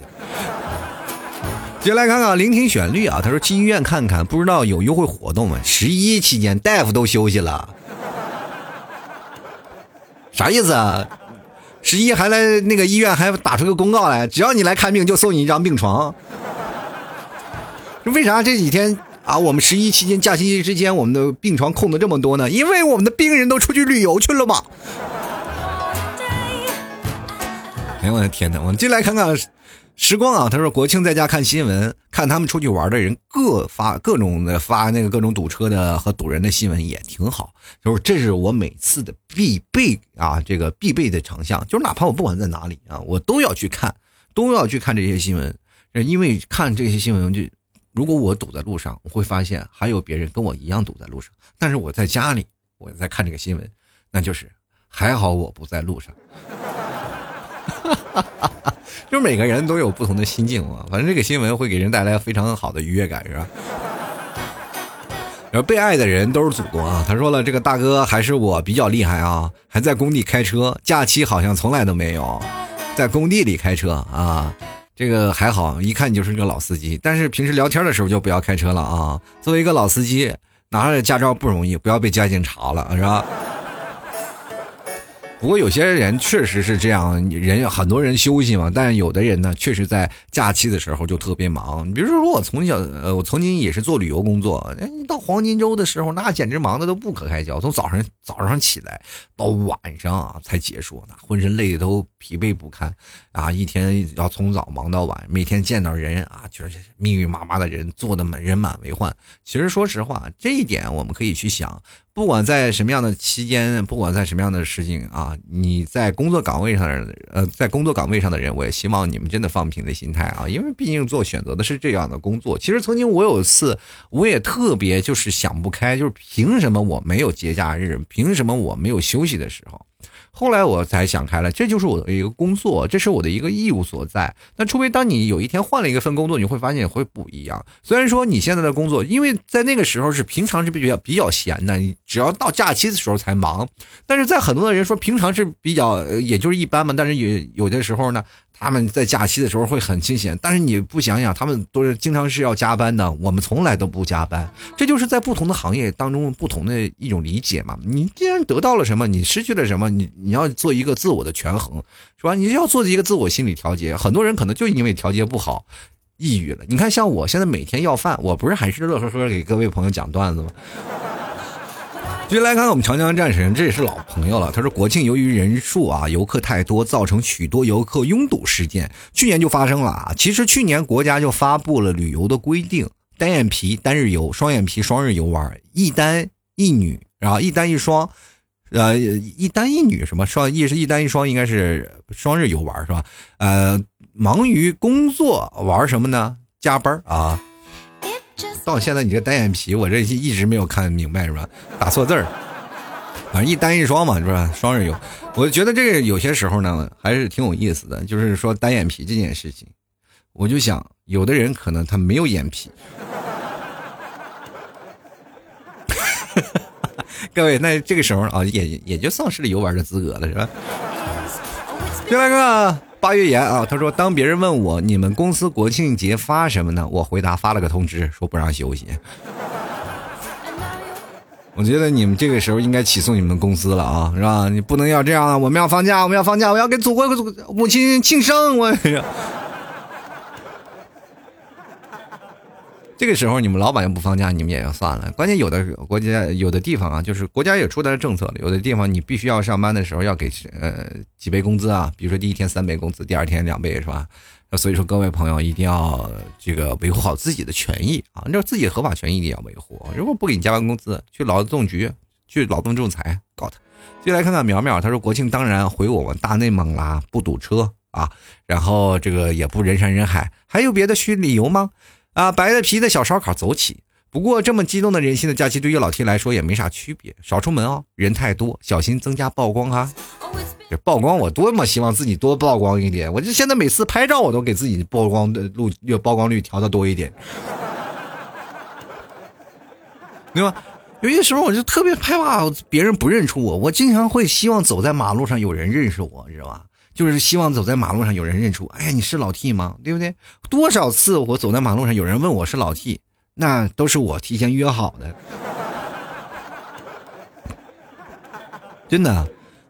S1: 接来看看聆听旋律啊，他说去医院看看，不知道有优惠活动吗？十一期间大夫都休息了，啥意思啊？十一还来那个医院还打出个公告来，只要你来看病就送你一张病床。为啥这几天啊，我们十一期间假期之间我们的病床空的这么多呢？因为我们的病人都出去旅游去了嘛。哎我的天哪！我们进来看看。时光啊，他说国庆在家看新闻，看他们出去玩的人各发各种的发那个各种堵车的和堵人的新闻也挺好。就是这是我每次的必备啊，这个必备的长项。就是哪怕我不管在哪里啊，我都要去看，都要去看这些新闻。因为看这些新闻，就如果我堵在路上，我会发现还有别人跟我一样堵在路上。但是我在家里，我在看这个新闻，那就是还好我不在路上哈哈哈哈。就是每个人都有不同的心境嘛，反正这个新闻会给人带来非常好的愉悦感，是吧？然后被爱的人都是祖国啊！他说了，这个大哥还是我比较厉害啊，还在工地开车，假期好像从来都没有在工地里开车啊。这个还好，一看你就是个老司机，但是平时聊天的时候就不要开车了啊。作为一个老司机，拿着驾照不容易，不要被交警查了，是吧？不过有些人确实是这样，人很多人休息嘛，但是有的人呢，确实在假期的时候就特别忙。你比如说，我从小，呃，我曾经也是做旅游工作，到黄金周的时候，那简直忙的都不可开交。从早上早上起来到晚上啊才结束，那浑身累的都疲惫不堪啊！一天要从早忙到晚，每天见到人啊，就是密密麻麻的人，坐的满人满为患。其实说实话，这一点我们可以去想。不管在什么样的期间，不管在什么样的事情啊，你在工作岗位上的呃，在工作岗位上的人，我也希望你们真的放平的心态啊，因为毕竟做选择的是这样的工作。其实曾经我有一次，我也特别就是想不开，就是凭什么我没有节假日，凭什么我没有休息的时候。后来我才想开了，这就是我的一个工作，这是我的一个义务所在。那除非当你有一天换了一个份工作，你会发现会不一样。虽然说你现在的工作，因为在那个时候是平常是比较比较闲的，你只要到假期的时候才忙。但是在很多的人说平常是比较，也就是一般嘛。但是有有的时候呢。他们在假期的时候会很清闲，但是你不想想，他们都是经常是要加班的，我们从来都不加班。这就是在不同的行业当中不同的一种理解嘛。你既然得到了什么，你失去了什么，你你要做一个自我的权衡，是吧？你要做一个自我心理调节。很多人可能就因为调节不好，抑郁了。你看，像我现在每天要饭，我不是还是乐呵呵给各位朋友讲段子吗？接下来看我们长江战神，这也是老朋友了。他说，国庆由于人数啊游客太多，造成许多游客拥堵事件。去年就发生了啊。其实去年国家就发布了旅游的规定，单眼皮单日游，双眼皮双日游玩，一单一女，然后一单一双，呃，一单一女什么双一是一单一双，应该是双日游玩是吧？呃，忙于工作玩什么呢？加班啊。到现在你这单眼皮，我这一直没有看明白是吧？打错字儿，反正一单一双嘛是吧？双人游，我觉得这个有些时候呢还是挺有意思的。就是说单眼皮这件事情，我就想有的人可能他没有眼皮。各位，那这个时候啊，也也就丧失了游玩的资格了是吧？进来个。发月言啊，他说：“当别人问我你们公司国庆节发什么呢？我回答发了个通知，说不让休息。我觉得你们这个时候应该起诉你们公司了啊，是吧？你不能要这样！我们要放假，我们要放假，我要给祖国母亲庆生，我。” 这个时候你们老板又不放假，你们也就算了。关键有的国家、有的地方啊，就是国家也出台了政策了，有的地方你必须要上班的时候要给呃几倍工资啊，比如说第一天三倍工资，第二天两倍是吧？所以说各位朋友一定要这个维护好自己的权益啊，你自己的合法权益一定要维护。如果不给你加班工资，去劳动局去劳动仲裁告他。接下来看看苗苗，他说国庆当然回我们大内蒙啦，不堵车啊，然后这个也不人山人海，还有别的需理由吗？啊，白的皮的小烧烤走起。不过这么激动的人心的假期，对于老 T 来说也没啥区别，少出门哦，人太多，小心增加曝光哈。这曝光我多么希望自己多曝光一点，我就现在每次拍照我都给自己曝光的录曝光率调的多一点，对吧？有些时候我就特别害怕别人不认出我，我经常会希望走在马路上有人认识我，知道吧？就是希望走在马路上有人认出，哎呀，你是老 T 吗？对不对？多少次我走在马路上有人问我是老 T，那都是我提前约好的。真的，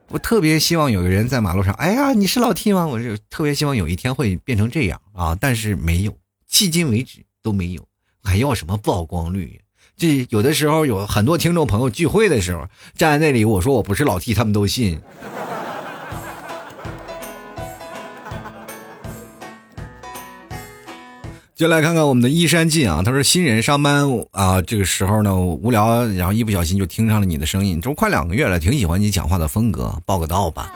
S1: 我特别希望有个人在马路上，哎呀，你是老 T 吗？我是特别希望有一天会变成这样啊，但是没有，迄今为止都没有，还要什么曝光率？这有的时候有很多听众朋友聚会的时候站在那里，我说我不是老 T，他们都信。就来看看我们的依山尽啊，他说新人上班啊，这个时候呢无聊，然后一不小心就听上了你的声音，这不快两个月了，挺喜欢你讲话的风格，报个到吧，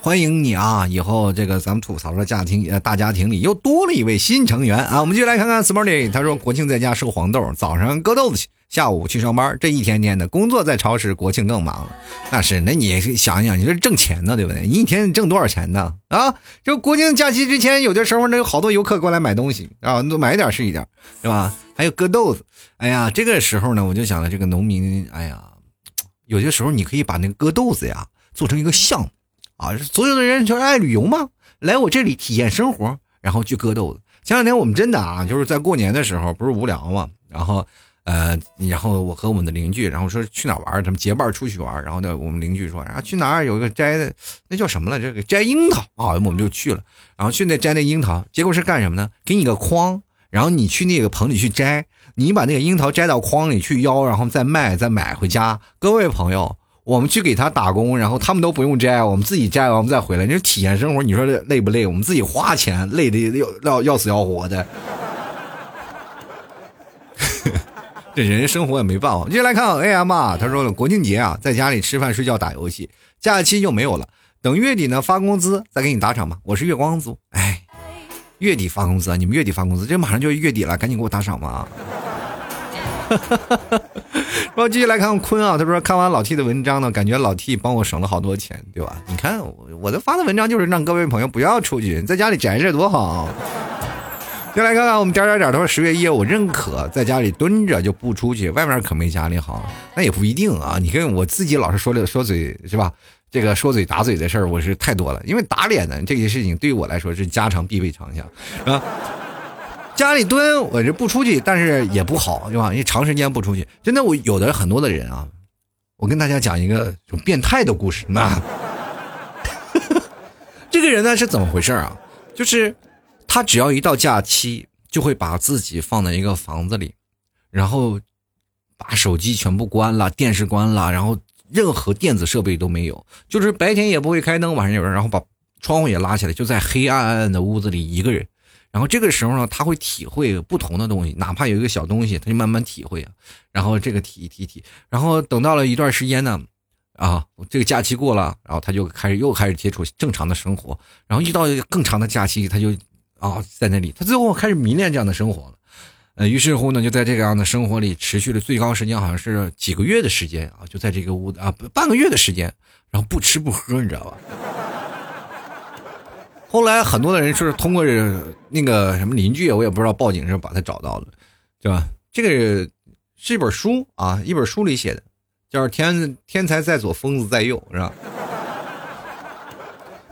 S1: 欢迎你啊！以后这个咱们吐槽的家庭呃大家庭里又多了一位新成员啊，我们继续来看看 Smarty，他说国庆在家收黄豆，早上割豆子去。下午去上班，这一天天的工作在超市，国庆更忙了。那是，那你想想，你这挣钱呢，对不对？你一天挣多少钱呢？啊，就国庆假期之前，有的时候呢，有好多游客过来买东西啊，都买点是一点，是吧？还有割豆子。哎呀，这个时候呢，我就想了，这个农民，哎呀，有些时候你可以把那个割豆子呀做成一个项目啊，所有的人就是爱旅游嘛，来我这里体验生活，然后去割豆子。前两天我们真的啊，就是在过年的时候，不是无聊嘛，然后。呃，然后我和我们的邻居，然后说去哪玩他们结伴出去玩然后呢，我们邻居说啊，去哪儿有一个摘的，那叫什么了？这个摘樱桃啊，我们就去了。然后去那摘那樱桃，结果是干什么呢？给你个筐，然后你去那个棚里去摘，你把那个樱桃摘到筐里去腰，然后再卖，再买回家。各位朋友，我们去给他打工，然后他们都不用摘，我们自己摘完，我们再回来，你说体验生活，你说累不累？我们自己花钱，累的要要要死要活的。这人生活也没办法。接下来看 AM 啊，他说了，国庆节啊，在家里吃饭睡觉打游戏，假期就没有了。等月底呢发工资再给你打赏吧。我是月光族，哎，月底发工资啊？你们月底发工资？这马上就月底了，赶紧给我打赏吧。然后继续来看坤啊，他说看完老 T 的文章呢，感觉老 T 帮我省了好多钱，对吧？你看我我的发的文章就是让各位朋友不要出去，在家里宅着多好。再来看看我们点点点，他说十月一我认可，在家里蹲着就不出去，外面可没家里好。那也不一定啊，你看我自己老是说的说嘴是吧？这个说嘴打嘴的事儿我是太多了，因为打脸呢这些事情对于我来说是家常必备长项啊。家里蹲我这不出去，但是也不好对吧？因为长时间不出去，真的我有的很多的人啊，我跟大家讲一个种变态的故事。那 这个人呢是怎么回事啊？就是。他只要一到假期，就会把自己放在一个房子里，然后把手机全部关了，电视关了，然后任何电子设备都没有，就是白天也不会开灯，晚上有人，然后把窗户也拉起来，就在黑暗暗的屋子里一个人。然后这个时候呢，他会体会不同的东西，哪怕有一个小东西，他就慢慢体会。然后这个体体体，然后等到了一段时间呢，啊，这个假期过了，然后他就开始又开始接触正常的生活，然后一到更长的假期，他就。啊，在那里，他最后开始迷恋这样的生活了，呃，于是乎呢，就在这个样的生活里持续了最高时间，好像是几个月的时间啊，就在这个屋子啊，半个月的时间，然后不吃不喝，你知道吧？后来很多的人是通过那个什么邻居，我也不知道报警是把他找到了，对吧？这个是一本书啊，一本书里写的，叫《天天才在左，疯子在右》，是吧？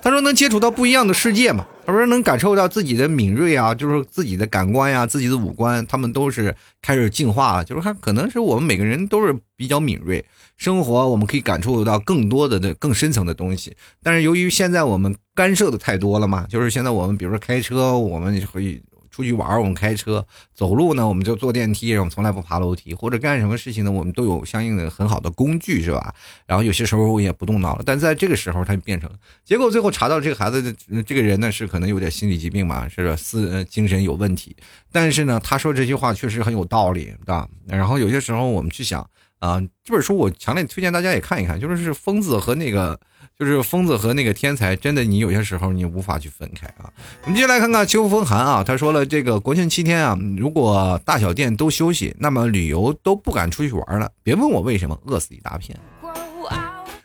S1: 他说能接触到不一样的世界嘛？他说能感受到自己的敏锐啊，就是自己的感官呀，自己的五官，他们都是开始进化了。就是他可能是我们每个人都是比较敏锐，生活我们可以感受到更多的、的更深层的东西。但是由于现在我们干涉的太多了嘛，就是现在我们比如说开车，我们可以。出去玩我们开车；走路呢，我们就坐电梯，我们从来不爬楼梯。或者干什么事情呢，我们都有相应的很好的工具，是吧？然后有些时候我也不动脑了。但在这个时候，他就变成，结果最后查到这个孩子的这个人呢，是可能有点心理疾病嘛，是思精神有问题。但是呢，他说这句话确实很有道理，对吧？然后有些时候我们去想啊，这本书我强烈推荐大家也看一看，就是是疯子和那个。就是疯子和那个天才，真的，你有些时候你无法去分开啊。我们接下来看看秋风寒啊，他说了，这个国庆七天啊，如果大小店都休息，那么旅游都不敢出去玩了。别问我为什么，饿死一大片。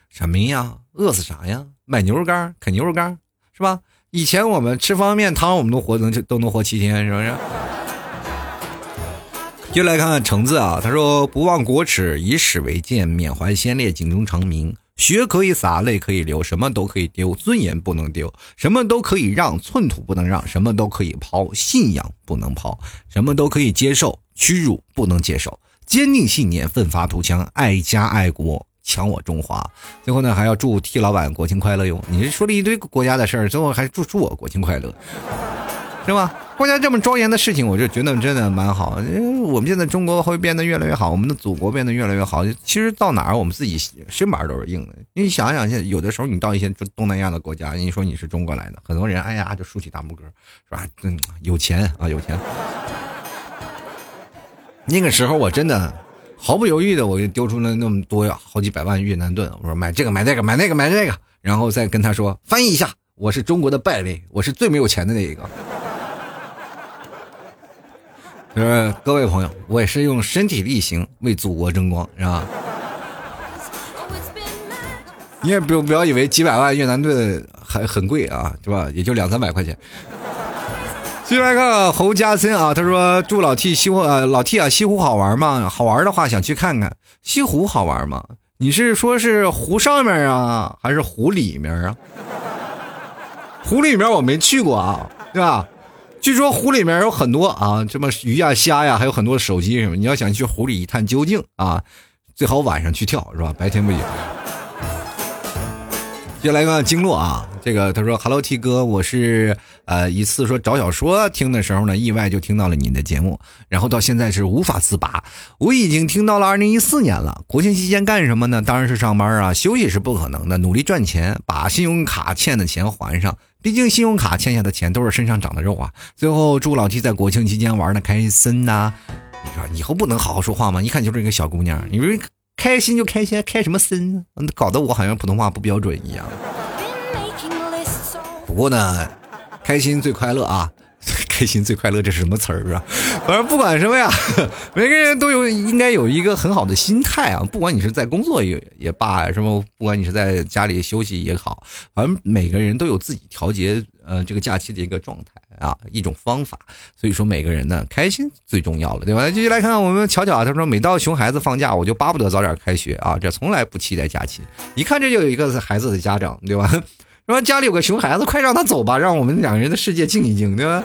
S1: 什么呀？饿死啥呀？买牛肉干，啃牛肉干，是吧？以前我们吃方便面汤，我们都活能都能活七天，是不是？接来看看橙子啊，他说不忘国耻，以史为鉴，缅怀先烈，警钟长鸣。血可以洒，泪可以流，什么都可以丢，尊严不能丢；什么都可以让，寸土不能让；什么都可以抛，信仰不能抛；什么都可以接受，屈辱不能接受。坚定信念，奋发图强，爱家爱国，强我中华。最后呢，还要祝 T 老板国庆快乐哟！你说了一堆国家的事儿，最后还祝祝我国庆快乐。是吧？国家这么庄严的事情，我就觉得真的蛮好。因为我们现在中国会变得越来越好，我们的祖国变得越来越好。其实到哪儿，我们自己身板都是硬的。你想想，现在有的时候你到一些东南亚的国家，你说你是中国来的，很多人哎呀就竖起大拇哥，是吧？嗯，有钱啊，有钱。那个时候我真的毫不犹豫的，我就丢出了那么多呀好几百万越南盾，我说买这个买那个买那个买那个，然后再跟他说翻译一下，我是中国的败类，我是最没有钱的那一个。就是各位朋友，我也是用身体力行为祖国争光，是吧？你也不不要以为几百万越南盾还很贵啊，是吧？也就两三百块钱。继续来看侯家森啊，他说：“祝老 T 西湖啊，老 T 啊，西湖好玩吗？好玩的话想去看看。西湖好玩吗？你是说是湖上面啊，还是湖里面啊？湖里面我没去过啊，对吧？”据说湖里面有很多啊，什么鱼呀、虾呀，还有很多手机什么。你要想去湖里一探究竟啊，最好晚上去跳，是吧？白天不行。接下来看经络啊，这个他说：“Hello T 哥，我是呃一次说找小说听的时候呢，意外就听到了你的节目，然后到现在是无法自拔。我已经听到了二零一四年了。国庆期间干什么呢？当然是上班啊，休息是不可能的，努力赚钱，把信用卡欠的钱还上。毕竟信用卡欠下的钱都是身上长的肉啊。最后祝老七在国庆期间玩的开心呐！你说以后不能好好说话吗？一看就是一个小姑娘，你说。”开心就开心，开什么心？搞得我好像普通话不标准一样。不过呢，开心最快乐啊！开心 最快乐，这是什么词儿啊？反正不管什么呀，每个人都有应该有一个很好的心态啊。不管你是在工作也也罢，什么，不管你是在家里休息也好，反正每个人都有自己调节呃这个假期的一个状态啊，一种方法。所以说每个人呢，开心最重要了，对吧？继续来看看我们巧巧啊，他说每到熊孩子放假，我就巴不得早点开学啊，这从来不期待假期。一看这就有一个孩子的家长，对吧？说家里有个熊孩子，快让他走吧，让我们两个人的世界静一静，对吧？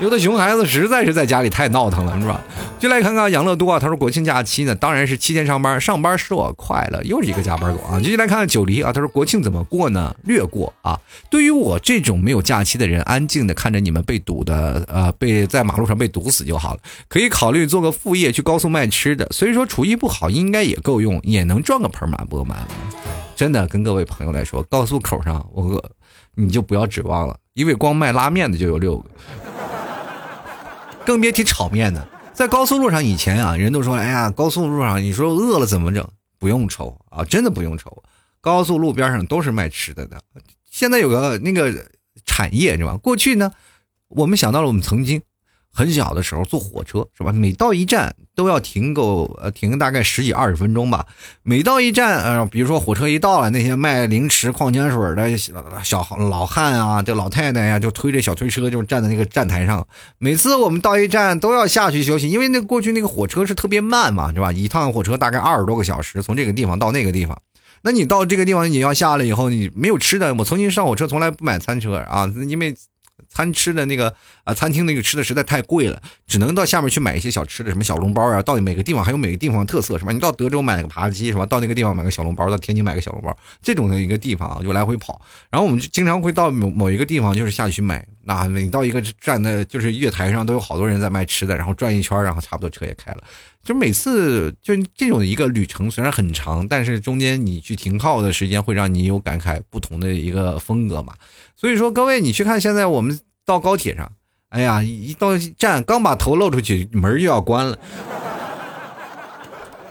S1: 有的熊孩子实在是在家里太闹腾了，是吧？就来看看养乐多啊，他说国庆假期呢，当然是七天上班，上班使我快乐，又是一个加班狗啊。继续来看看九黎啊，他说国庆怎么过呢？略过啊。对于我这种没有假期的人，安静的看着你们被堵的，呃，被在马路上被堵死就好了。可以考虑做个副业，去高速卖吃的。所以说厨艺不好，应该也够用，也能赚个盆满钵满。真的，跟各位朋友来说，高速口上我饿，你就不要指望了，因为光卖拉面的就有六个。更别提炒面呢，在高速路上以前啊，人都说，哎呀，高速路上你说饿了怎么整？不用愁啊，真的不用愁。高速路边上都是卖吃的的。现在有个那个产业是吧？过去呢，我们想到了我们曾经。很小的时候坐火车是吧？每到一站都要停够呃停大概十几二十分钟吧。每到一站呃，比如说火车一到了，那些卖零食、矿泉水的小老汉啊，这老太太呀，就推着小推车就站在那个站台上。每次我们到一站都要下去休息，因为那过去那个火车是特别慢嘛，是吧？一趟火车大概二十多个小时，从这个地方到那个地方。那你到这个地方你要下来以后，你没有吃的。我曾经上火车从来不买餐车啊，因为。餐吃的那个啊，餐厅那个吃的实在太贵了，只能到下面去买一些小吃的，什么小笼包啊。到每个地方还有每个地方特色，是吧？你到德州买个扒鸡，是吧？到那个地方买个小笼包，到天津买个小笼包，这种的一个地方啊，就来回跑。然后我们就经常会到某某一个地方，就是下去买。那每到一个站的，就是月台上都有好多人在卖吃的，然后转一圈，然后差不多车也开了。就每次就这种一个旅程，虽然很长，但是中间你去停靠的时间会让你有感慨，不同的一个风格嘛。所以说，各位，你去看现在我们到高铁上，哎呀，一到站刚把头露出去，门就要关了。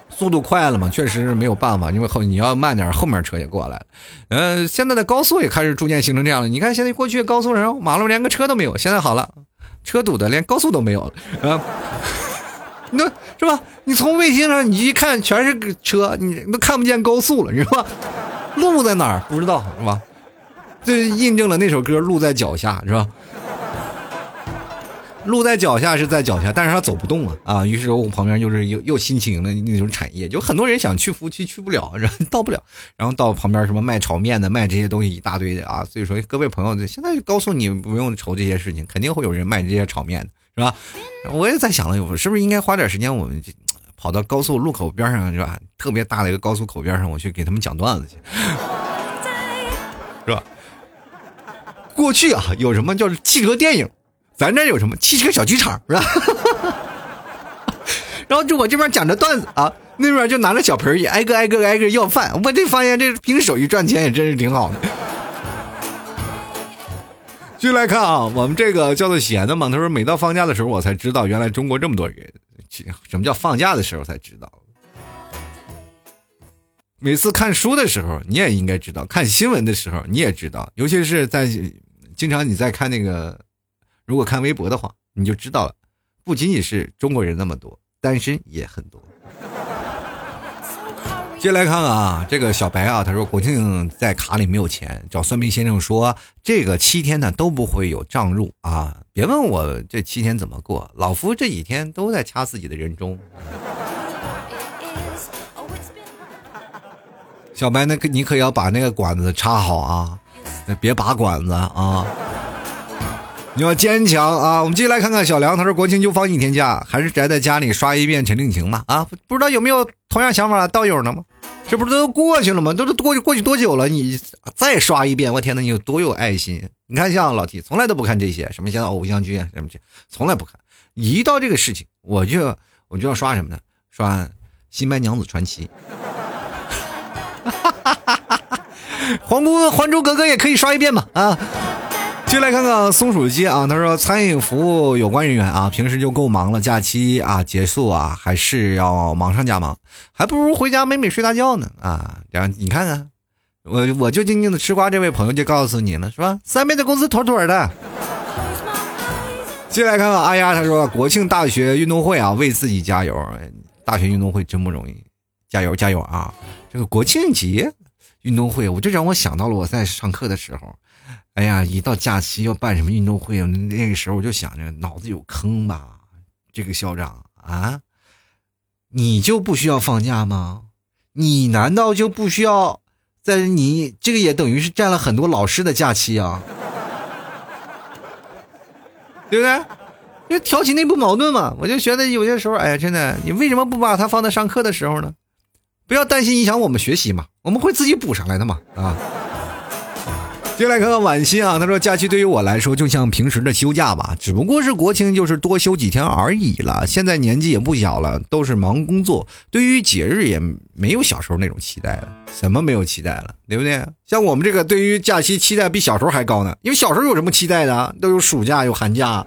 S1: 速度快了嘛，确实是没有办法，因为后你要慢点，后面车也过来了。嗯，现在的高速也开始逐渐形成这样了。你看现在过去高速上马路连个车都没有，现在好了，车堵的连高速都没有了那是吧？你从卫星上你一看全是车，你都看不见高速了，你说路在哪儿？不知道是吧？这印证了那首歌“路在脚下”，是吧？路在脚下是在脚下，但是他走不动啊啊！于是我旁边就是又又新型的那种产业，就很多人想去服务区去不了，然后到不了，然后到旁边什么卖炒面的、卖这些东西一大堆的啊！所以说各位朋友，现在高速你不用愁这些事情，肯定会有人卖这些炒面的，是吧？我也在想了，我是不是应该花点时间，我们 跑到高速路口边上，是吧？特别大的一个高速口边上，我去给他们讲段子去，是吧？过去啊，有什么叫汽车电影？咱这有什么汽车小剧场是吧？然后就我这边讲着段子啊，那边就拿着小盆儿，挨个挨个挨个要饭。我这发现这凭手艺赚钱也真是挺好的。继续来看啊，我们这个叫做闲的嘛，他说每到放假的时候，我才知道原来中国这么多人。什么叫放假的时候才知道？每次看书的时候，你也应该知道；看新闻的时候，你也知道。尤其是在经常你在看那个，如果看微博的话，你就知道了。不仅仅是中国人那么多，单身也很多。接来看看啊，这个小白啊，他说国庆在卡里没有钱，找算命先生说这个七天呢都不会有账入啊。别问我这七天怎么过，老夫这几天都在掐自己的人中。小白，那个你可要把那个管子插好啊，别拔管子啊。你要坚强啊！我们继续来看看小梁，他说国庆就放一天假，还是宅在家里刷一遍《陈令情》吧？啊，不知道有没有同样想法的道友呢吗？这不是都过去了吗？都都过去过去多久了？你再刷一遍，我天哪，你有多有爱心！你看像老 T，从来都不看这些什么像偶像剧啊什么这，从来不看。一到这个事情，我就我就要刷什么呢？刷《新白娘子传奇》。黄姑还珠格格》也可以刷一遍嘛？啊！就来看看松鼠鸡啊，他说餐饮服务有关人员啊，平时就够忙了，假期啊结束啊，还是要忙上加忙，还不如回家美美睡大觉呢啊！然后你看看，我我就静静的吃瓜，这位朋友就告诉你了，是吧？三倍的工资妥妥的。进来看看阿丫，他说国庆大学运动会啊，为自己加油，大学运动会真不容易，加油加油啊！这个国庆节运动会，我就让我想到了我在上课的时候。哎呀，一到假期要办什么运动会，那个时候我就想着脑子有坑吧。这个校长啊，你就不需要放假吗？你难道就不需要在你这个也等于是占了很多老师的假期啊？对不对？就挑起内部矛盾嘛。我就觉得有些时候，哎呀，真的，你为什么不把它放在上课的时候呢？不要担心影响我们学习嘛，我们会自己补上来的嘛，啊。接来看看婉心啊，他说假期对于我来说就像平时的休假吧，只不过是国庆就是多休几天而已了。现在年纪也不小了，都是忙工作，对于节日也没有小时候那种期待了。什么没有期待了，对不对？像我们这个对于假期期待比小时候还高呢，因为小时候有什么期待的？都有暑假，有寒假。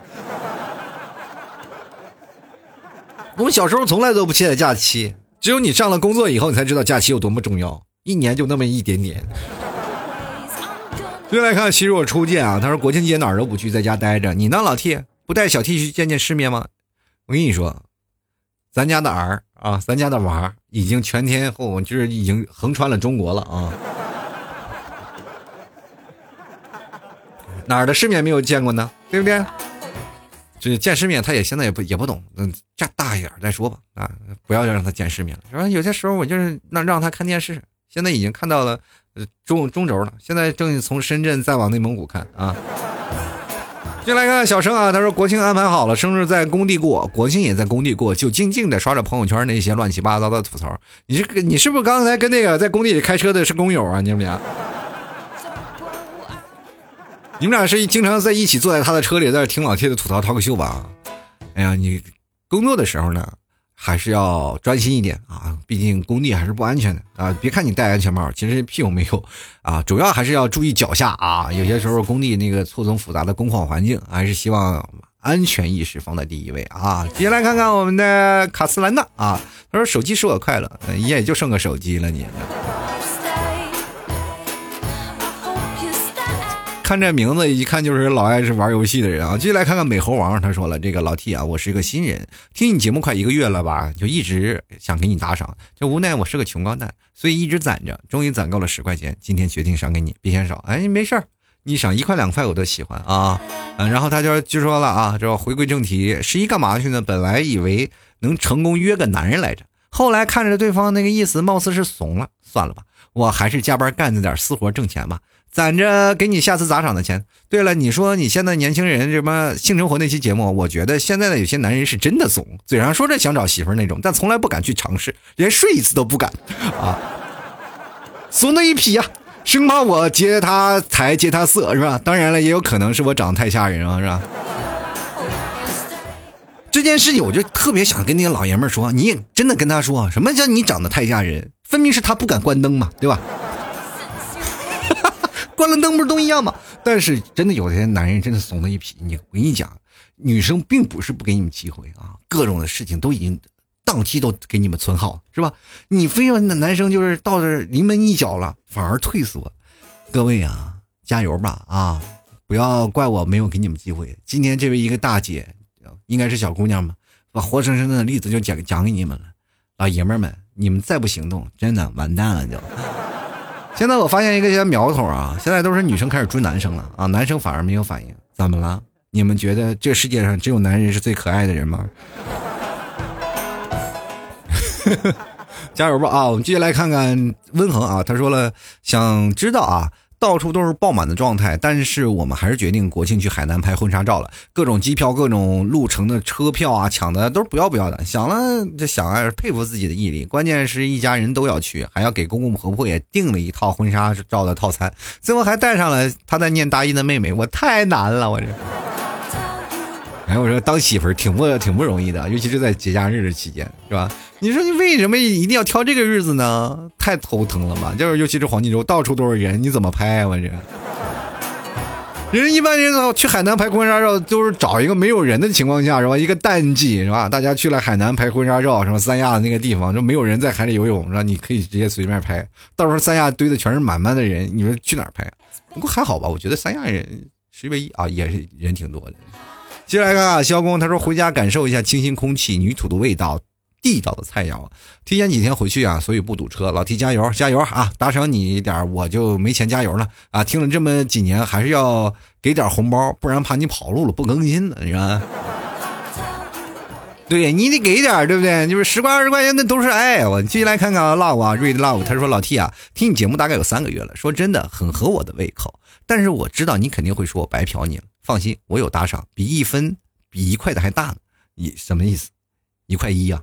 S1: 我们小时候从来都不期待假期，只有你上了工作以后，你才知道假期有多么重要。一年就那么一点点。接来看昔若初见啊，他说国庆节哪儿都不去，在家待着。你呢，老 T 不带小 T 去见见世面吗？我跟你说，咱家的儿啊，咱家的娃已经全天候，就是已经横穿了中国了啊。哪儿的世面没有见过呢？对不对？这见世面，他也现在也不也不懂。嗯，这大一点再说吧啊，不要让他见世面了。说有些时候我就是让让他看电视，现在已经看到了。中中轴了，现在正从深圳再往内蒙古看啊。进来看小生啊，他说国庆安排好了，生日在工地过，国庆也在工地过，就静静的刷着朋友圈那些乱七八糟的吐槽。你是你是不是刚才跟那个在工地里开车的是工友啊？你们俩，你们俩是经常在一起坐在他的车里，在听老铁的吐槽脱口秀吧？哎呀，你工作的时候呢？还是要专心一点啊，毕竟工地还是不安全的啊。别看你戴安全帽，其实屁用没有啊。主要还是要注意脚下啊。有些时候工地那个错综复杂的工况环境，还是希望安全意识放在第一位啊。接下来看看我们的卡斯兰娜啊，他说手机使我快乐，也就剩个手机了你。看这名字，一看就是老爱是玩游戏的人啊！继续来看看美猴王，他说了：“这个老 T 啊，我是一个新人，听你节目快一个月了吧，就一直想给你打赏，就无奈我是个穷光蛋，所以一直攒着，终于攒够了十块钱，今天决定赏给你，别嫌少。哎，没事儿，你赏一块两块我都喜欢啊。嗯，然后他就就说了啊，这回归正题，十一干嘛去呢？本来以为能成功约个男人来着，后来看着对方那个意思，貌似是怂了，算了吧，我还是加班干着点私活挣钱吧。”攒着给你下次砸场的钱。对了，你说你现在年轻人什么性生活那期节目，我觉得现在的有些男人是真的怂，嘴上说着想找媳妇那种，但从来不敢去尝试，连睡一次都不敢啊，怂的一批呀，生怕我接他财接他色是吧？当然了，也有可能是我长得太吓人了是吧？这件事情我就特别想跟那个老爷们说，你也真的跟他说，什么叫你长得太吓人？分明是他不敢关灯嘛，对吧？关了灯不是都一样吗？但是真的有些男人真的怂的一批。你我跟你讲，女生并不是不给你们机会啊，各种的事情都已经档期都给你们存好，是吧？你非要那男生就是到这临门一脚了，反而退缩。各位啊，加油吧啊！不要怪我没有给你们机会。今天这位一个大姐，应该是小姑娘吧，把活生生的例子就讲讲给你们了。老爷们们，你们再不行动，真的完蛋了就。现在我发现一个些苗头啊，现在都是女生开始追男生了啊，男生反而没有反应，怎么了？你们觉得这世界上只有男人是最可爱的人吗？加油吧啊！我们继续来看看温恒啊，他说了，想知道啊，到处都是爆满的状态，但是我们还是决定国庆去海南拍婚纱照了。各种机票、各种路程的车票啊，抢的都是不要不要的。想了就想啊，佩服自己的毅力。关键是一家人都要去，还要给公公婆婆也订了一套婚纱照的套餐，最后还带上了他在念大一的妹妹。我太难了，我这。哎，我说当媳妇儿挺不挺不容易的，尤其是在节假日的期间，是吧？你说你为什么一定要挑这个日子呢？太头疼了吧？就是尤其是黄金周，到处都是人，你怎么拍啊？我这人一般人去海南拍婚纱照，都是找一个没有人的情况下，是吧？一个淡季，是吧？大家去了海南拍婚纱照，什么三亚的那个地方，就没有人在海里游泳，是吧？你可以直接随便拍。到时候三亚堆的全是满满的人，你说去哪儿拍？不过还好吧，我觉得三亚人十为一啊，也是人挺多的。接下来看啊，肖工他说回家感受一下清新空气、泥土的味道、地道的菜肴。提前几天回去啊，所以不堵车。老提加油加油啊！打赏你一点，我就没钱加油了啊！听了这么几年，还是要给点红包，不然怕你跑路了不更新了，是吧？对你得给点，对不对？就是十块二十块钱，那都是爱。我继续来看看，love 啊，read love。他说老 T 啊，听你节目大概有三个月了，说真的很合我的胃口，但是我知道你肯定会说我白嫖你了。放心，我有打赏，比一分比一块的还大呢。一什么意思？一块一呀？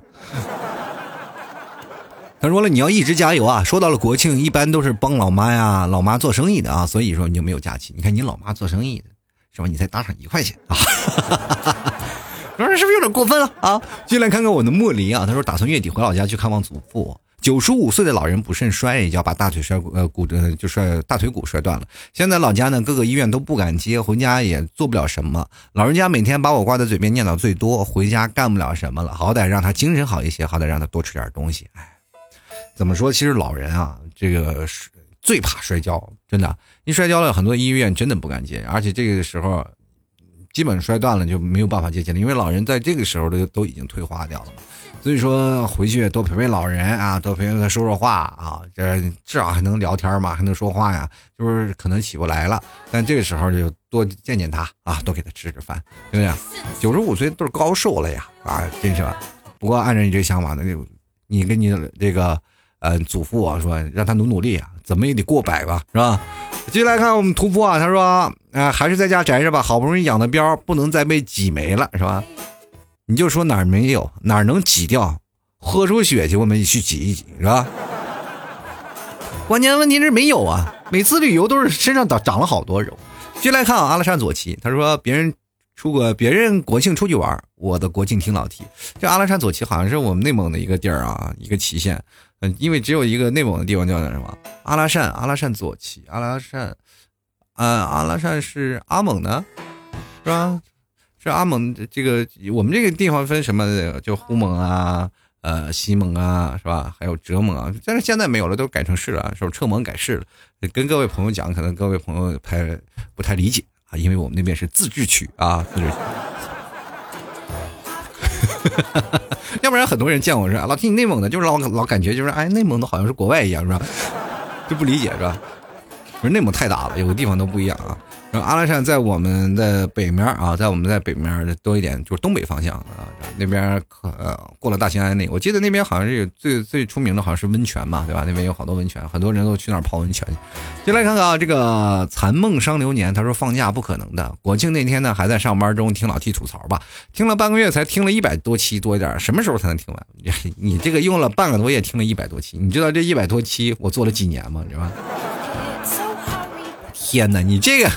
S1: 他说了，你要一直加油啊！说到了国庆，一般都是帮老妈呀、老妈做生意的啊，所以说你就没有假期。你看你老妈做生意的，是吧？你才打赏一块钱啊？说是不是有点过分了啊？进来看看我的莫离啊！他说打算月底回老家去看望祖父。九十五岁的老人不慎摔一跤，把大腿摔呃骨折，就摔大腿骨摔断了。现在老家呢，各个医院都不敢接，回家也做不了什么。老人家每天把我挂在嘴边念叨最多，回家干不了什么了。好歹让他精神好一些，好歹让他多吃点东西。哎，怎么说？其实老人啊，这个是最怕摔跤，真的。一摔跤了，很多医院真的不敢接，而且这个时候基本摔断了就没有办法接起来，因为老人在这个时候都都已经退化掉了嘛。所以说回去多陪陪老人啊，多陪陪他说说话啊，这至少还能聊天嘛，还能说话呀。就是可能起不来了，但这个时候就多见见他啊，多给他吃吃饭，对不对？九十五岁都是高寿了呀，啊，真是。不过按照你这想法，那就你跟你这个呃祖父啊说，让他努努力啊，怎么也得过百吧，是吧？接下来看我们屠夫啊，他说啊，还是在家宅着吧，好不容易养的膘不能再被挤没了，是吧？你就说哪儿没有，哪儿能挤掉，喝出血去，我们去挤一挤，是吧？关键问题是没有啊，每次旅游都是身上长长了好多肉。接来看啊，阿拉善左旗，他说别人出国，别人国庆出去玩，我的国庆听老提。这阿拉善左旗好像是我们内蒙的一个地儿啊，一个旗县。嗯，因为只有一个内蒙的地方叫那什么？阿拉善，阿拉善左旗，阿拉善，嗯，阿拉善是阿蒙的，是吧？是阿蒙，这个我们这个地方分什么？就呼蒙啊，呃，西蒙啊，是吧？还有哲蒙啊，但是现在没有了，都改成市了，是不？撤蒙改市了。跟各位朋友讲，可能各位朋友太不太理解啊，因为我们那边是自治区啊，自治区。要不然很多人见我说，老听你内蒙的，就是老老感觉就是，哎，内蒙的好像是国外一样，是吧？就不理解，是吧？不是内蒙太大了，有的地方都不一样啊。然后阿拉善在我们的北面啊，在我们在北面的多一点，就是东北方向啊，那边可呃过了大兴安岭，我记得那边好像是最最出名的，好像是温泉嘛，对吧？那边有好多温泉，很多人都去那儿泡温泉。就来看看啊，这个残梦伤流年，他说放假不可能的，国庆那天呢还在上班中听老 T 吐槽吧，听了半个月才听了一百多期多一点，什么时候才能听完？你这个用了半个多月听了一百多期，你知道这一百多期我做了几年吗？是吧？天哪，你这个！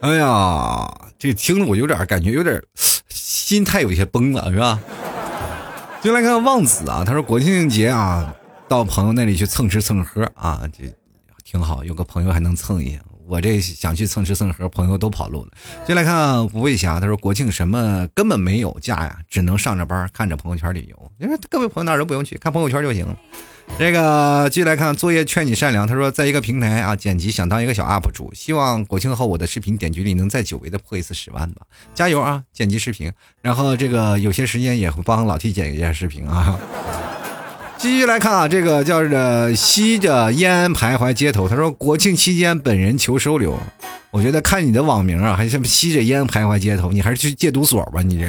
S1: 哎呀，这听着我有点感觉，有点心态有些崩了，是吧？就来看望子啊，他说国庆节啊，到朋友那里去蹭吃蹭喝啊，这挺好，有个朋友还能蹭一下。我这想去蹭吃蹭喝，朋友都跑路了。就来看不畏侠，他说国庆什么根本没有假呀，只能上着班看着朋友圈旅游。因为各位朋友哪儿都不用去，看朋友圈就行。这个继续来看，作业劝你善良。他说，在一个平台啊，剪辑想当一个小 UP 主，希望国庆后我的视频点击率能再久违的破一次十万吧，加油啊！剪辑视频，然后这个有些时间也会帮老 T 剪一下视频啊。继续来看啊，这个叫着吸着烟徘徊街头。他说，国庆期间本人求收留。我觉得看你的网名啊，还什么吸着烟徘徊街头，你还是去戒毒所吧，你这。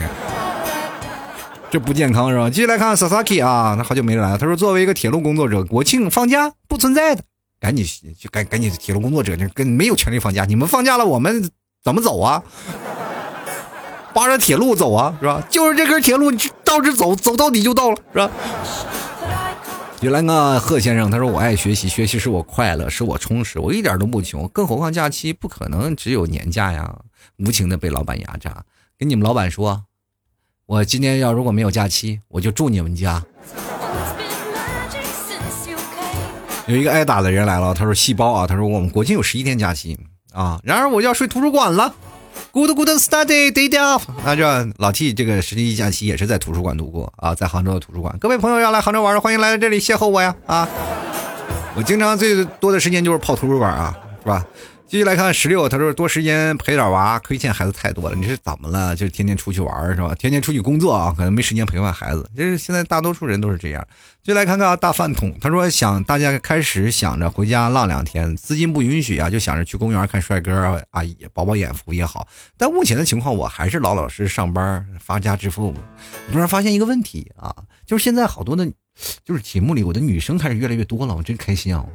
S1: 这不健康是吧？继续来看 Sasaki 啊，他好久没来了。他说：“作为一个铁路工作者，国庆放假不存在的，赶紧就赶赶紧铁路工作者就跟没有权利放假，你们放假了，我们怎么走啊？扒着铁路走啊，是吧？就是这根铁路，你到这走，走到底就到了，是吧？原来呢，贺先生他说我爱学习，学习使我快乐，使我充实，我一点都不穷，更何况假期不可能只有年假呀！无情的被老板压榨，跟你们老板说，我今天要如果没有假期，我就住你们家。有一个挨打的人来了，他说细胞啊，他说我们国庆有十一天假期啊，然而我要睡图书馆了。Good good study day off。那这老 T 这个十一假期也是在图书馆度过啊，在杭州的图书馆。各位朋友要来杭州玩，欢迎来到这里邂逅我呀啊！我经常最多的时间就是泡图书馆啊，是吧？继续来看十六，他说多时间陪点娃，亏欠孩子太多了。你是怎么了？就是天天出去玩是吧？天天出去工作啊，可能没时间陪伴孩子。这是现在大多数人都是这样。就来看看大饭桶，他说想大家开始想着回家浪两天，资金不允许啊，就想着去公园看帅哥啊，也饱饱眼福也好。但目前的情况，我还是老老实实上班发家致富。突然发现一个问题啊，就是现在好多的，就是节目里我的女生开始越来越多了，我真开心啊。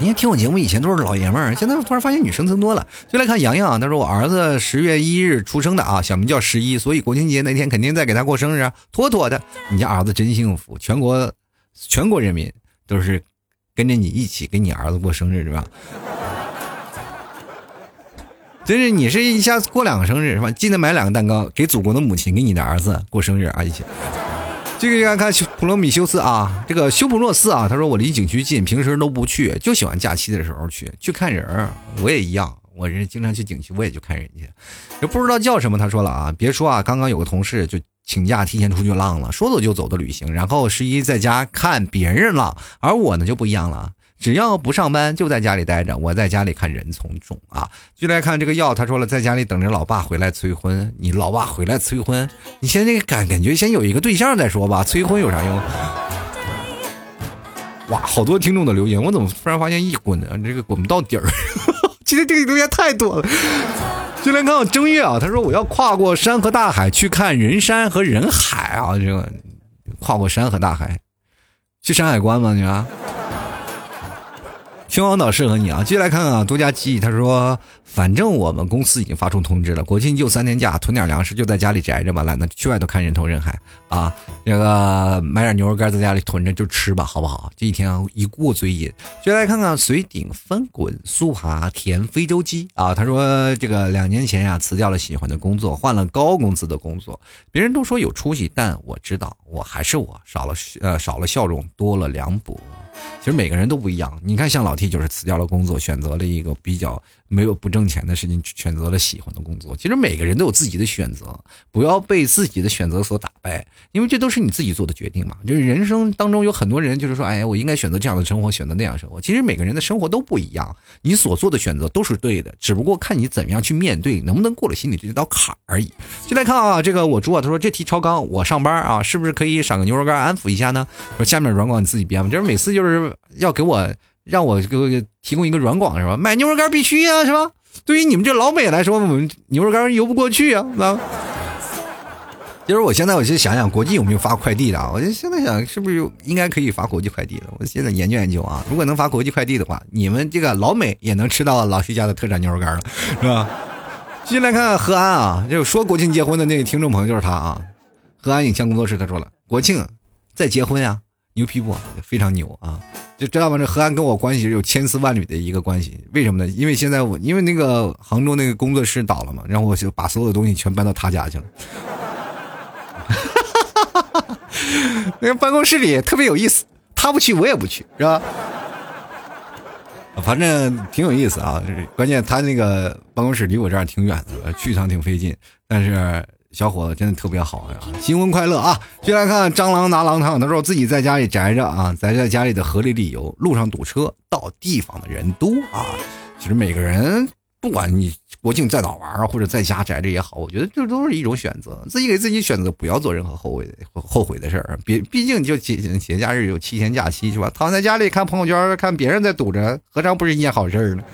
S1: 你看，听我节目以前都是老爷们儿，现在突然发现女生增多了。就来看洋洋啊，他说我儿子十月一日出生的啊，小名叫十一，所以国庆节那天肯定在给他过生日，妥妥的。你家儿子真幸福，全国全国人民都是跟着你一起给你儿子过生日，是吧？真是你是一下子过两个生日是吧？记得买两个蛋糕给祖国的母亲，给你的儿子过生日啊一起。这个要看普罗米修斯啊，这个修普洛斯啊，他说我离景区近，平时都不去，就喜欢假期的时候去去看人儿。我也一样，我人经常去景区，我也去看人家，也不知道叫什么。他说了啊，别说啊，刚刚有个同事就请假提前出去浪了，说走就走的旅行，然后十一在家看别人浪，而我呢就不一样了。只要不上班，就在家里待着。我在家里看人从众啊。就来看这个药，他说了，在家里等着老爸回来催婚。你老爸回来催婚，你现在感感觉先有一个对象再说吧。催婚有啥用？哇，好多听众的留言，我怎么突然发现一滚啊，这个滚不到底儿。今天这个留言太多了。就来看我正月啊，他说我要跨过山和大海去看人山和人海啊。这个跨过山和大海，去山海关吗？你啊？秦皇岛适合你啊！接下来看看啊，独家记忆。他说：“反正我们公司已经发出通知了，国庆就三天假，囤点粮食，就在家里宅着吧，懒得去外头看人头人海啊。那个买点牛肉干在家里囤着就吃吧，好不好？这一天一过嘴瘾。接下来看看水顶翻滚，苏爬田非洲鸡啊。他说：这个两年前呀，辞掉了喜欢的工作，换了高工资的工作。别人都说有出息，但我知道我还是我，少了呃少了笑容，多了凉薄。”其实每个人都不一样。你看，像老 T 就是辞掉了工作，选择了一个比较没有不挣钱的事情，选择了喜欢的工作。其实每个人都有自己的选择，不要被自己的选择所打败，因为这都是你自己做的决定嘛。就是人生当中有很多人就是说，哎，我应该选择这样的生活，选择那样生活。其实每个人的生活都不一样，你所做的选择都是对的，只不过看你怎么样去面对，能不能过了心里这道坎而已。就来看啊，这个我猪啊，他说这题超纲，我上班啊，是不是可以赏个牛肉干安抚一下呢？说下面软广你自己编吧，就是每次就是。要给我让我给我提供一个软广是吧？买牛肉干必须呀是吧？对于你们这老美来说，我们牛肉干邮不过去啊。那，其实我现在我就想想，国际有没有发快递的？我就现在想，是不是应该可以发国际快递了？我现在研究研究啊，如果能发国际快递的话，你们这个老美也能吃到老徐家的特产牛肉干了，是吧？继续来看看何安啊，就说国庆结婚的那个听众朋友就是他啊。何安影像工作室他说了，国庆再结婚呀。牛皮不？非常牛啊！就知道吗？这河岸跟我关系有千丝万缕的一个关系。为什么呢？因为现在我因为那个杭州那个工作室倒了嘛，然后我就把所有的东西全搬到他家去了。哈哈哈那个办公室里特别有意思，他不去我也不去，是吧？反正挺有意思啊。关键他那个办公室离我这儿挺远的，去一趟挺费劲，但是。小伙子真的特别好呀！新婚快乐啊！接来看蟑螂拿狼汤，他说自己在家里宅着啊，宅在家里的合理理由，路上堵车，到地方的人多啊。其实每个人，不管你国庆在哪玩啊，或者在家宅着也好，我觉得这都是一种选择，自己给自己选择，不要做任何后悔后悔的事儿。别，毕竟就节节假日有七天假期是吧？躺在家里看朋友圈，看别人在堵着，何尝不是一件好事呢？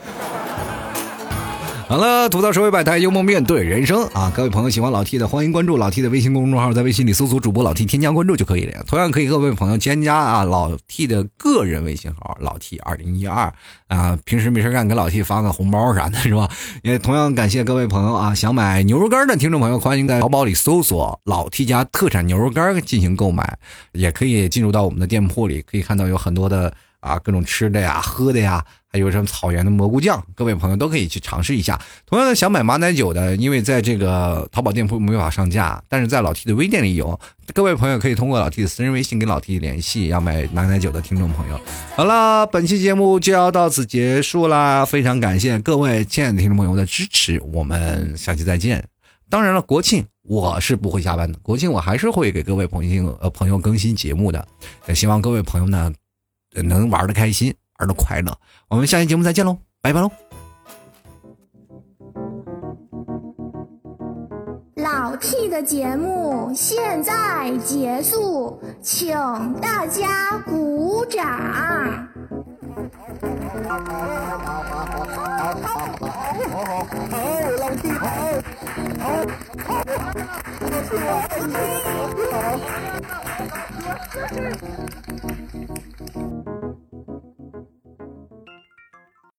S1: 好了，吐槽社会百态，幽默面对人生啊！各位朋友喜欢老 T 的，欢迎关注老 T 的微信公众号，在微信里搜索主播老 T，添加关注就可以了。同样可以各位朋友添加啊老 T 的个人微信号老 T 二零一二啊，平时没事干给老 T 发个红包啥的，是吧？也同样感谢各位朋友啊，想买牛肉干的听众朋友，欢迎在淘宝里搜索老 T 家特产牛肉干进行购买，也可以进入到我们的店铺里，可以看到有很多的啊各种吃的呀、喝的呀。还有什么草原的蘑菇酱，各位朋友都可以去尝试一下。同样的，想买马奶酒的，因为在这个淘宝店铺没法上架，但是在老 T 的微店里有。各位朋友可以通过老 T 的私人微信跟老 T 联系，要买马奶酒的听众朋友。好了，本期节目就要到此结束啦，非常感谢各位亲爱的听众朋友的支持，我们下期再见。当然了，国庆我是不会下班的，国庆我还是会给各位朋友呃朋友更新节目的。也希望各位朋友呢能玩的开心。玩的快乐，我们下期节目再见喽，拜拜喽！
S2: 老 T 的节目现在结束，请大家鼓掌。